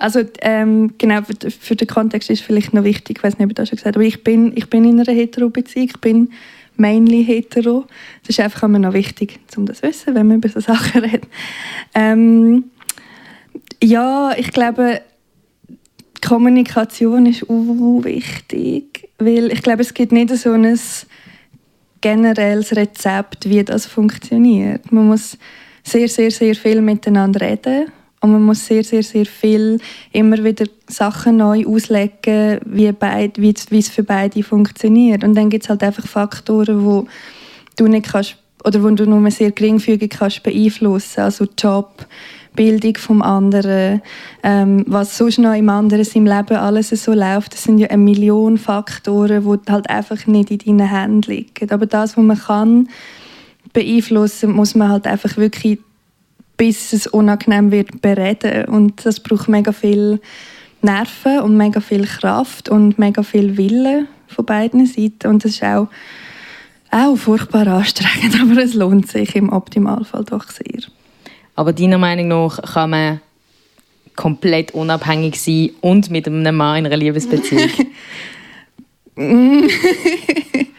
Also ähm, genau, für, für, den Kontext ist vielleicht noch wichtig, ich weiß nicht, ob ich das schon gesagt habe, aber ich bin, ich bin in einer Hetero-Beziehung, ich bin mainly hetero. Das ist einfach immer noch wichtig, um das zu wissen, wenn man über so Sachen redet. Ähm, ja, ich glaube, Kommunikation ist wichtig, weil ich glaube, es gibt nicht so ein generelles Rezept, wie das funktioniert. Man muss sehr, sehr, sehr viel miteinander reden und man muss sehr, sehr, sehr viel immer wieder Sachen neu auslegen, wie, beid, wie, wie es für beide funktioniert. Und dann gibt es halt einfach Faktoren, wo du nicht kannst, oder wo du nur sehr geringfügig kannst beeinflussen. Also Job, Bildung vom anderen, ähm, was sonst noch im anderen seinem Leben alles so läuft. Das sind ja eine Million Faktoren, die halt einfach nicht in deinen Händen liegen. Aber das, was man kann beeinflussen, muss man halt einfach wirklich bis es unangenehm wird, bereden. Und das braucht mega viel Nerven und mega viel Kraft und mega viel Wille von beiden Seiten. Und das ist auch, auch furchtbar anstrengend, aber es lohnt sich im Optimalfall doch sehr. Aber deiner Meinung nach kann man komplett unabhängig sein und mit einem Mann in einer Liebesbeziehung?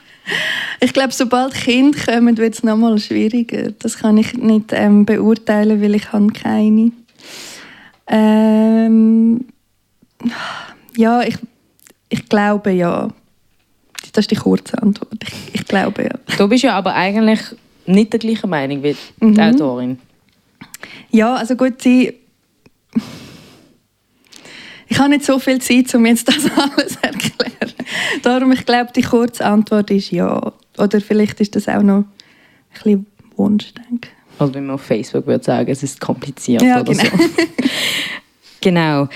Ich glaube, sobald Kinder kommen, wird es noch mal schwieriger. Das kann ich nicht ähm, beurteilen, weil ich habe keine. Ähm, ja, ich, ich glaube ja. Das ist die kurze Antwort. Ich, ich glaube ja. Du bist ja aber eigentlich nicht der gleichen Meinung wie die mhm. Autorin. Ja, also gut, sie ich habe nicht so viel Zeit, um jetzt das alles zu erklären. Darum, ich glaube, die kurze Antwort ist ja. Oder vielleicht ist das auch noch ein bisschen Wunschdenken. Also wenn man auf Facebook würde sagen, es ist kompliziert ja, oder genau. so. genau.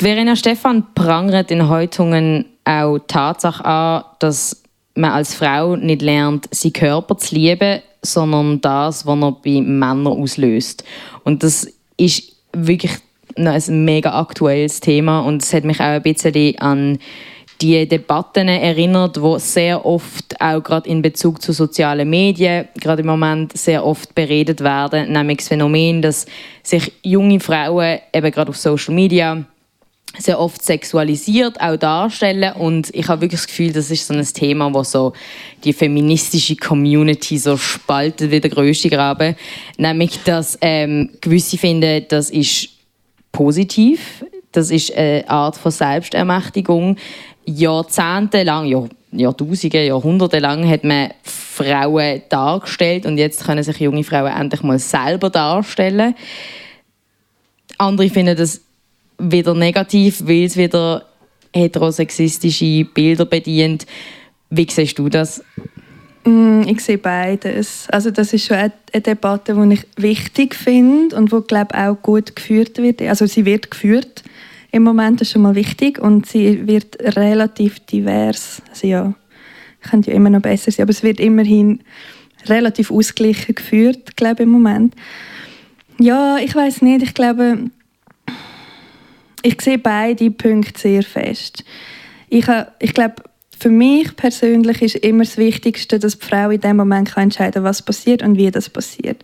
Verena Stefan prangert in Häutungen auch die Tatsache an, dass man als Frau nicht lernt, seinen Körper zu lieben, sondern das, was er bei Männern auslöst. Und das ist wirklich ein mega aktuelles Thema und es hat mich auch ein bisschen an die Debatten erinnert, wo sehr oft auch gerade in Bezug zu sozialen Medien gerade im Moment sehr oft beredet werden, nämlich das Phänomen, dass sich junge Frauen eben gerade auf Social Media sehr oft sexualisiert auch darstellen und ich habe wirklich das Gefühl, das ist so ein Thema, wo so die feministische Community so spaltet wie der größte Graben, nämlich dass ähm, gewisse finden, das ist positiv. Das ist eine Art von Selbstermächtigung. Jahrzehntelang, Jahr, Jahrtausende, Jahrhunderte lang hat man Frauen dargestellt und jetzt können sich junge Frauen endlich mal selber darstellen. Andere finden das wieder negativ, weil es wieder heterosexistische Bilder bedient. Wie siehst du das? Mm, ich sehe beides. Also das ist schon eine, Debatte, die ich wichtig finde und die glaube auch gut geführt wird. Also sie wird geführt im Moment, das ist schon mal wichtig und sie wird relativ divers. Also ja, könnte ja immer noch besser sein, aber es wird immerhin relativ ausgeglichen geführt, glaube ich, im Moment. Ja, ich weiß nicht. Ich glaube, ich sehe beide Punkte sehr fest. Ich, ich glaube, für mich persönlich ist immer das Wichtigste, dass die Frau in dem Moment kann entscheiden kann, was passiert und wie das passiert.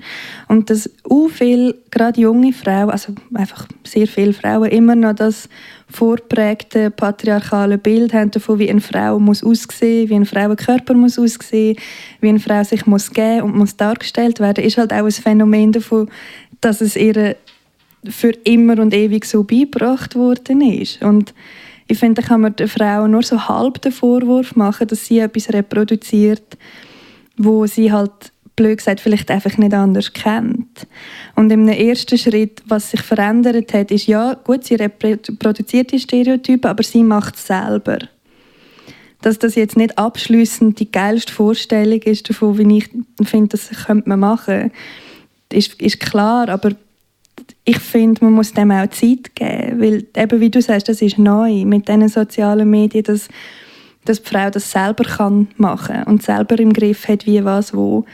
Und dass auch viele, gerade junge Frauen, also einfach sehr viele Frauen, immer noch das vorprägte patriarchale Bild haben davon, wie eine Frau muss aussehen, wie ein Frauenkörper muss aussehen, wie eine Frau sich muss geben und muss dargestellt werden, ist halt auch ein Phänomen davon, dass es ihr für immer und ewig so beigebracht worden ist. Und ich finde, da kann man der Frau nur so halb den Vorwurf machen, dass sie etwas reproduziert, wo sie halt blöd gesagt vielleicht einfach nicht anders kennt. Und im ersten Schritt, was sich verändert hat, ist ja, gut, sie reproduziert die Stereotype, aber sie macht es selber. Dass das jetzt nicht abschließend die geilste Vorstellung ist davon, wie ich finde, das könnte man machen, ist, ist klar, aber ich finde, man muss dem auch Zeit geben, weil eben, wie du sagst, das ist neu mit diesen sozialen Medien, dass, dass die Frau das selber kann machen und selber im Griff hat, wie, was, wo.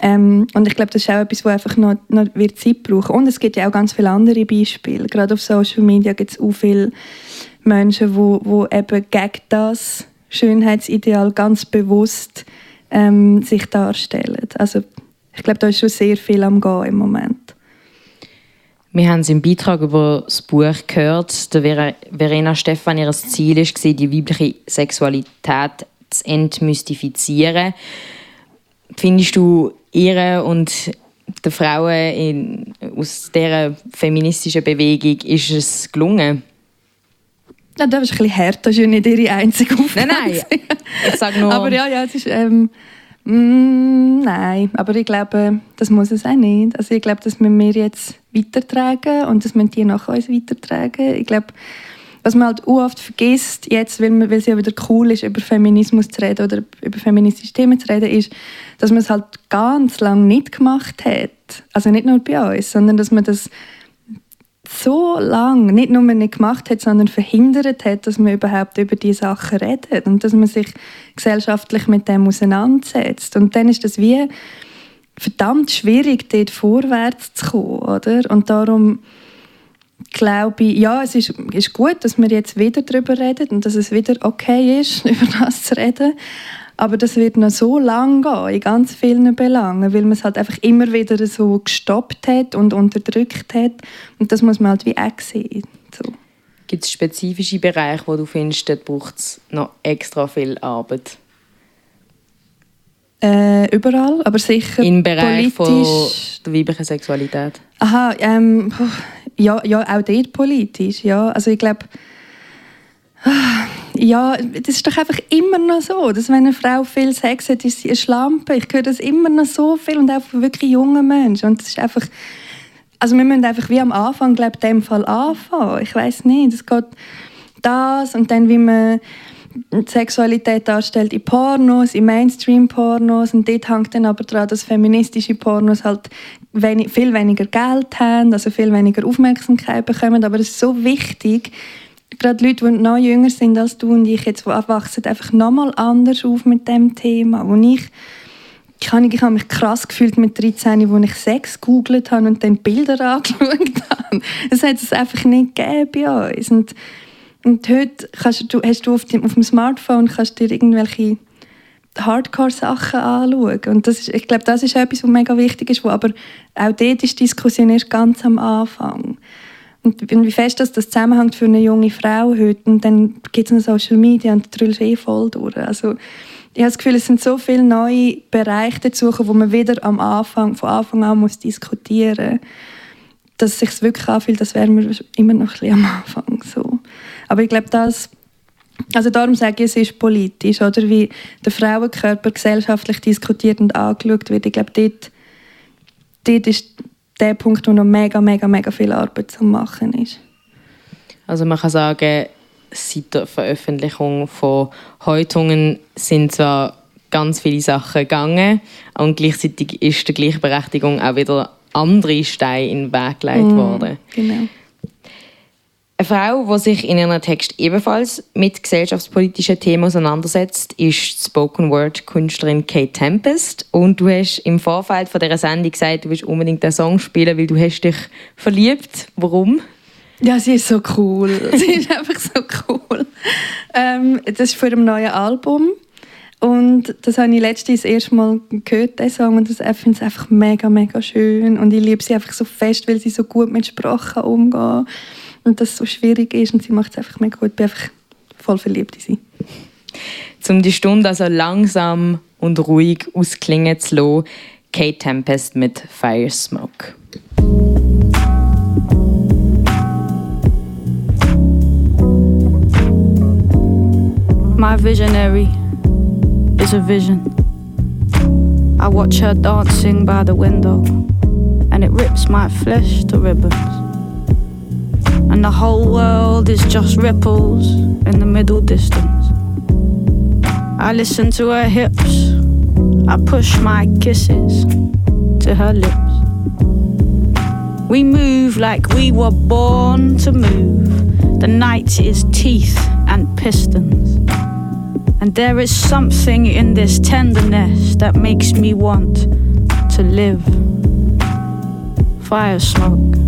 Ähm, und ich glaube, das ist auch etwas, wo einfach noch, noch wird Zeit brauchen. Und es gibt ja auch ganz viele andere Beispiele. Gerade auf Social Media gibt es auch viele Menschen, wo, wo eben gegen das Schönheitsideal ganz bewusst ähm, sich darstellen. Also ich glaube, da ist schon sehr viel am Gehen im Moment. Wir haben es im Beitrag über das Buch gehört. Der Verena Stefan, ihr Ziel war, die weibliche Sexualität zu entmystifizieren. Findest du ihre und den Frauen in, aus dieser feministischen Bewegung ist es gelungen? Ja, das ist ein bisschen hart, das ist ja nicht ihre einzige Aufgabe. Nein, nein, ich sage nur... Aber ja, ja, es ist... Ähm, mm, nein, aber ich glaube, das muss es auch nicht. Also ich glaube, das müssen wir jetzt weitertragen und das müssen die nach uns weitertragen. Ich glaube, was man halt oft vergisst, jetzt, weil, man, weil es ja wieder cool ist, über Feminismus zu reden oder über feministische Themen zu reden, ist, dass man es halt ganz lange nicht gemacht hat. Also nicht nur bei uns, sondern dass man das so lange nicht nur nicht gemacht hat, sondern verhindert hat, dass man überhaupt über diese Sachen redet und dass man sich gesellschaftlich mit dem auseinandersetzt. Und dann ist das wie verdammt schwierig, dort vorwärts zu kommen, oder? Und darum glaube ich, ja, es ist, ist gut, dass wir jetzt wieder darüber reden und dass es wieder okay ist, über das zu reden. Aber das wird noch so lang gehen, in ganz vielen Belangen, weil man es halt einfach immer wieder so gestoppt hat und unterdrückt hat. Und das muss man halt wie auch sehen. So. Gibt es spezifische Bereiche, wo du findest, dort braucht es noch extra viel Arbeit? Äh, überall, aber sicher Im Bereich politisch. der weiblichen Sexualität? Aha, ähm, ja, ja, auch dort politisch, ja. Also ich glaube, ja, das ist doch einfach immer noch so, dass wenn eine Frau viel Sex hat, ist sie eine Schlampe. Ich höre das immer noch so viel und auch von wirklich jungen Menschen. Und das ist einfach, also wir müssen einfach wie am Anfang, glaube ich, dem Fall anfangen. Ich weiß nicht, es geht das und dann wie man Sexualität darstellt in Pornos, in Mainstream-Pornos und dort hängt dann aber daran, dass feministische Pornos halt wenig, viel weniger Geld haben, also viel weniger Aufmerksamkeit bekommen, aber es ist so wichtig, gerade Leute, die noch jünger sind als du und ich jetzt, die wachsen einfach nochmal anders auf mit dem Thema, wo ich ich habe, ich habe mich krass gefühlt mit 13, wo ich Sex gegoogelt habe und dann Bilder angeschaut habe. Das hat es einfach nicht gegeben bei uns. Und und heute kannst du, hast du auf dem, auf dem Smartphone kannst dir irgendwelche Hardcore-Sachen anschauen. Und das ist, ich glaube, das ist etwas, was mega wichtig ist, wo aber auch dort ist die Diskussion erst ganz am Anfang. Und wie fest das, das zusammenhängt für eine junge Frau heute, und dann gibt es noch Social Media und da drüllst eh voll durch. Also, ich habe das Gefühl, es sind so viele neue Bereiche dazu, wo man wieder am Anfang, von Anfang an muss diskutieren muss, dass es sich wirklich anfühlt, als wären wir immer noch ein bisschen am Anfang. So. Aber ich glaube, das also darum sage ich, es ist politisch, oder wie der Frauenkörper gesellschaftlich diskutiert und angeschaut wird. Ich glaube, dort, dort ist der Punkt, wo noch mega, mega, mega viel Arbeit zu machen ist. Also man kann sagen, seit der Veröffentlichung von Häutungen sind zwar ganz viele Sachen gegangen und gleichzeitig ist der Gleichberechtigung auch wieder andere Steine in den Weg gelegt mm, worden. Genau. Eine Frau, die sich in ihrem Text ebenfalls mit gesellschaftspolitischen Themen auseinandersetzt, ist Spoken Word Künstlerin Kate Tempest. Und du hast im Vorfeld von dieser Sendung gesagt, du willst unbedingt den Song spielen, weil du hast dich verliebt. Warum? Ja, sie ist so cool. sie ist einfach so cool. Ähm, das ist für ein neues Album. Und das habe ich letztens das erste Mal gehört, den Song, und ich finde es einfach mega, mega schön. Und ich liebe sie einfach so fest, weil sie so gut mit Sprachen umgeht und das so schwierig ist und sie macht es einfach mega gut. Ich bin einfach voll verliebt in sie. Um die Stunde also langsam und ruhig ausklingen zu lassen, Kate Tempest mit Fire Smoke. My visionary is a vision. I watch her dancing by the window, and it rips my flesh to ribbons. And the whole world is just ripples in the middle distance. I listen to her hips, I push my kisses to her lips. We move like we were born to move. The night is teeth and pistons. And there is something in this tenderness that makes me want to live. Fire smoke.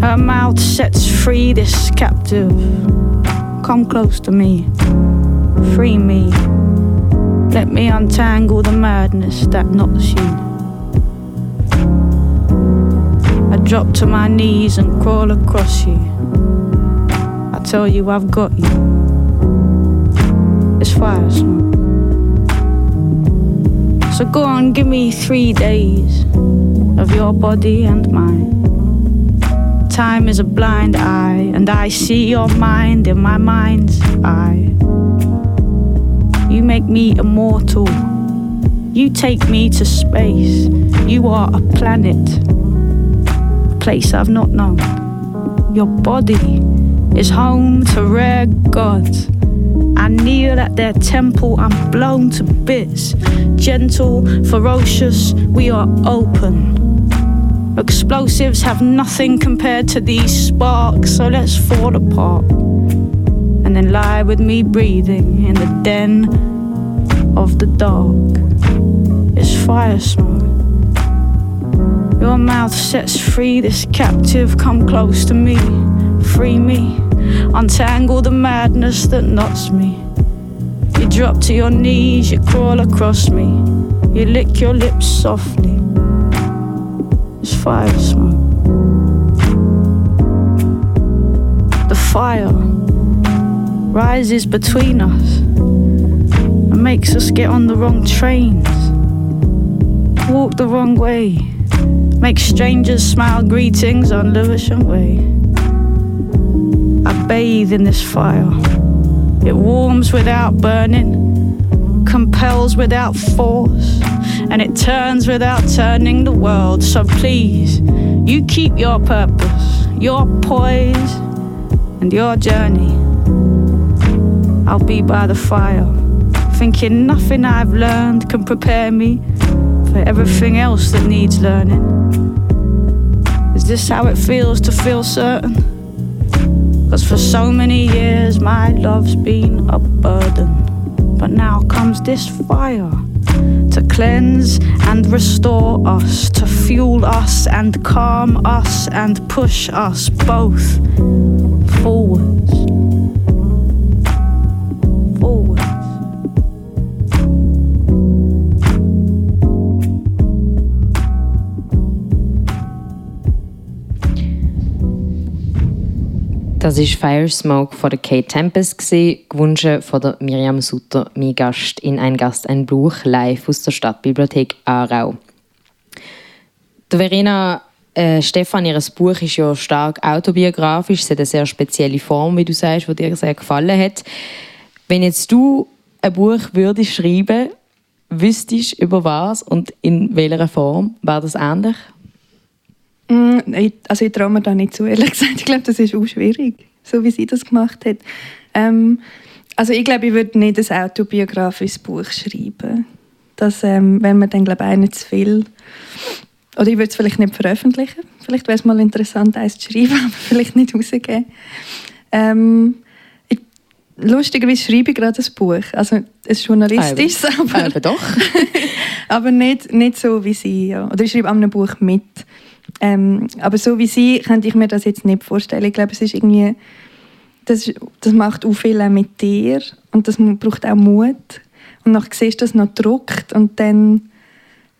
Her mouth sets free this captive. Come close to me. Free me. Let me untangle the madness that knots you. I drop to my knees and crawl across you. I tell you I've got you It's fire smoke. So go on, give me three days of your body and mine. Time is a blind eye, and I see your mind in my mind's eye. You make me immortal. You take me to space. You are a planet, a place I've not known. Your body is home to rare gods I kneel at their temple, I'm blown to bits. Gentle, ferocious, we are open. Explosives have nothing compared to these sparks, so let's fall apart. And then lie with me breathing in the den of the dark. It's fire smoke. Your mouth sets free this captive, come close to me, free me. Untangle the madness that knots me. You drop to your knees, you crawl across me. You lick your lips softly. Fire. The fire rises between us and makes us get on the wrong trains, walk the wrong way, make strangers smile greetings on Lewisham Way. I bathe in this fire. It warms without burning, compels without force, and it turns without turning the world. So please, you keep your purpose, your poise, and your journey. I'll be by the fire, thinking nothing I've learned can prepare me for everything else that needs learning. Is this how it feels to feel certain? Cause for so many years my love's been a burden. But now comes this fire cleanse and restore us, to fuel us and calm us and push us both forwards. Das ist Fire Smoke von der Kate Tempest gewünscht von der Miriam Sutter, mein Gast in ein Gast ein Buch live aus der Stadtbibliothek Aarau. Der Verena äh, Stefan, ihr Buch ist ja stark autobiografisch, es hat eine sehr spezielle Form, wie du sagst, die dir sehr gefallen hat. Wenn jetzt du ein Buch würdest schreiben, wüsstest über was und in welcher Form, wäre das ähnlich? Mm, also ich traue mir da nicht zu, ehrlich gesagt. Ich glaube, das ist auch schwierig, so wie sie das gemacht hat. Ähm, also ich glaube, ich würde nicht ein autobiografisches Buch schreiben. Das ähm, wäre mir dann, glaube ich, nicht zu viel. oder ich würde es vielleicht nicht veröffentlichen. Vielleicht wäre es mal interessant, eins zu schreiben, aber vielleicht nicht rausgeben. Ähm, ich, lustigerweise schreibe ich gerade ein Buch. Also ein journalistisches, aber, Aber doch. aber nicht, nicht so wie sie. Ja. Oder ich schreibe an einem Buch mit. Ähm, aber so wie sie könnte ich mir das jetzt nicht vorstellen. Ich glaube, es ist irgendwie, das, das macht auch viel mit dir und das braucht auch Mut. Und dann siehst du das noch gedruckt und dann,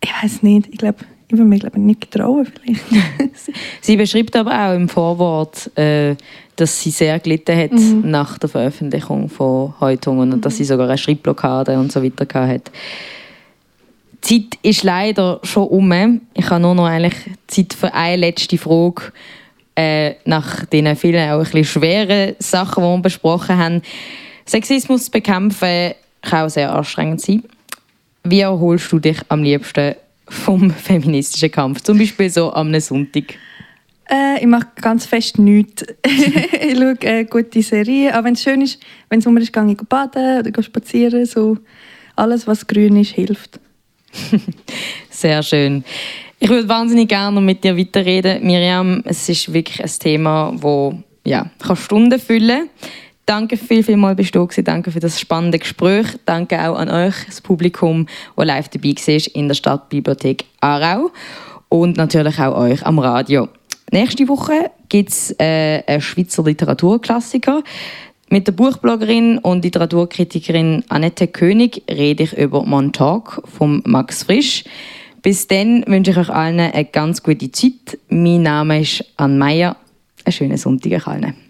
ich weiß nicht, ich glaube, ich würde mir glaube ich, nicht getrauen vielleicht. Sie beschreibt aber auch im Vorwort, äh, dass sie sehr gelitten hat nach der Veröffentlichung von Häutungen und dass sie sogar eine Schreibblockade und so weiter hatte. Die Zeit ist leider schon um. Ich habe nur noch eigentlich Zeit für eine letzte Frage. Äh, nach den vielen auch ein schweren Sachen, die wir besprochen haben. Sexismus zu bekämpfen kann auch sehr anstrengend sein. Wie erholst du dich am liebsten vom feministischen Kampf? Zum Beispiel so am Sonntag. Äh, ich mache ganz fest nichts. ich schaue äh, gute Serien. Aber wenn es schön ist, wenn es Sommer ist, gehe ich baden oder spazieren. So. Alles, was grün ist, hilft. Sehr schön. Ich würde wahnsinnig gerne mit dir weiterreden. Miriam, es ist wirklich ein Thema, das ja, kann Stunden füllen Danke viel, viel mal bist du gewesen. Danke für das spannende Gespräch. Danke auch an euch, das Publikum, das live dabei war in der Stadtbibliothek Aarau. Und natürlich auch euch am Radio. Nächste Woche gibt es äh, einen Schweizer Literaturklassiker. Mit der Buchbloggerin und Literaturkritikerin Annette König rede ich über Montauk von Max Frisch. Bis dann wünsche ich euch allen eine ganz gute Zeit. Mein Name ist Anne Meyer. Einen schönen Sonntag euch allen.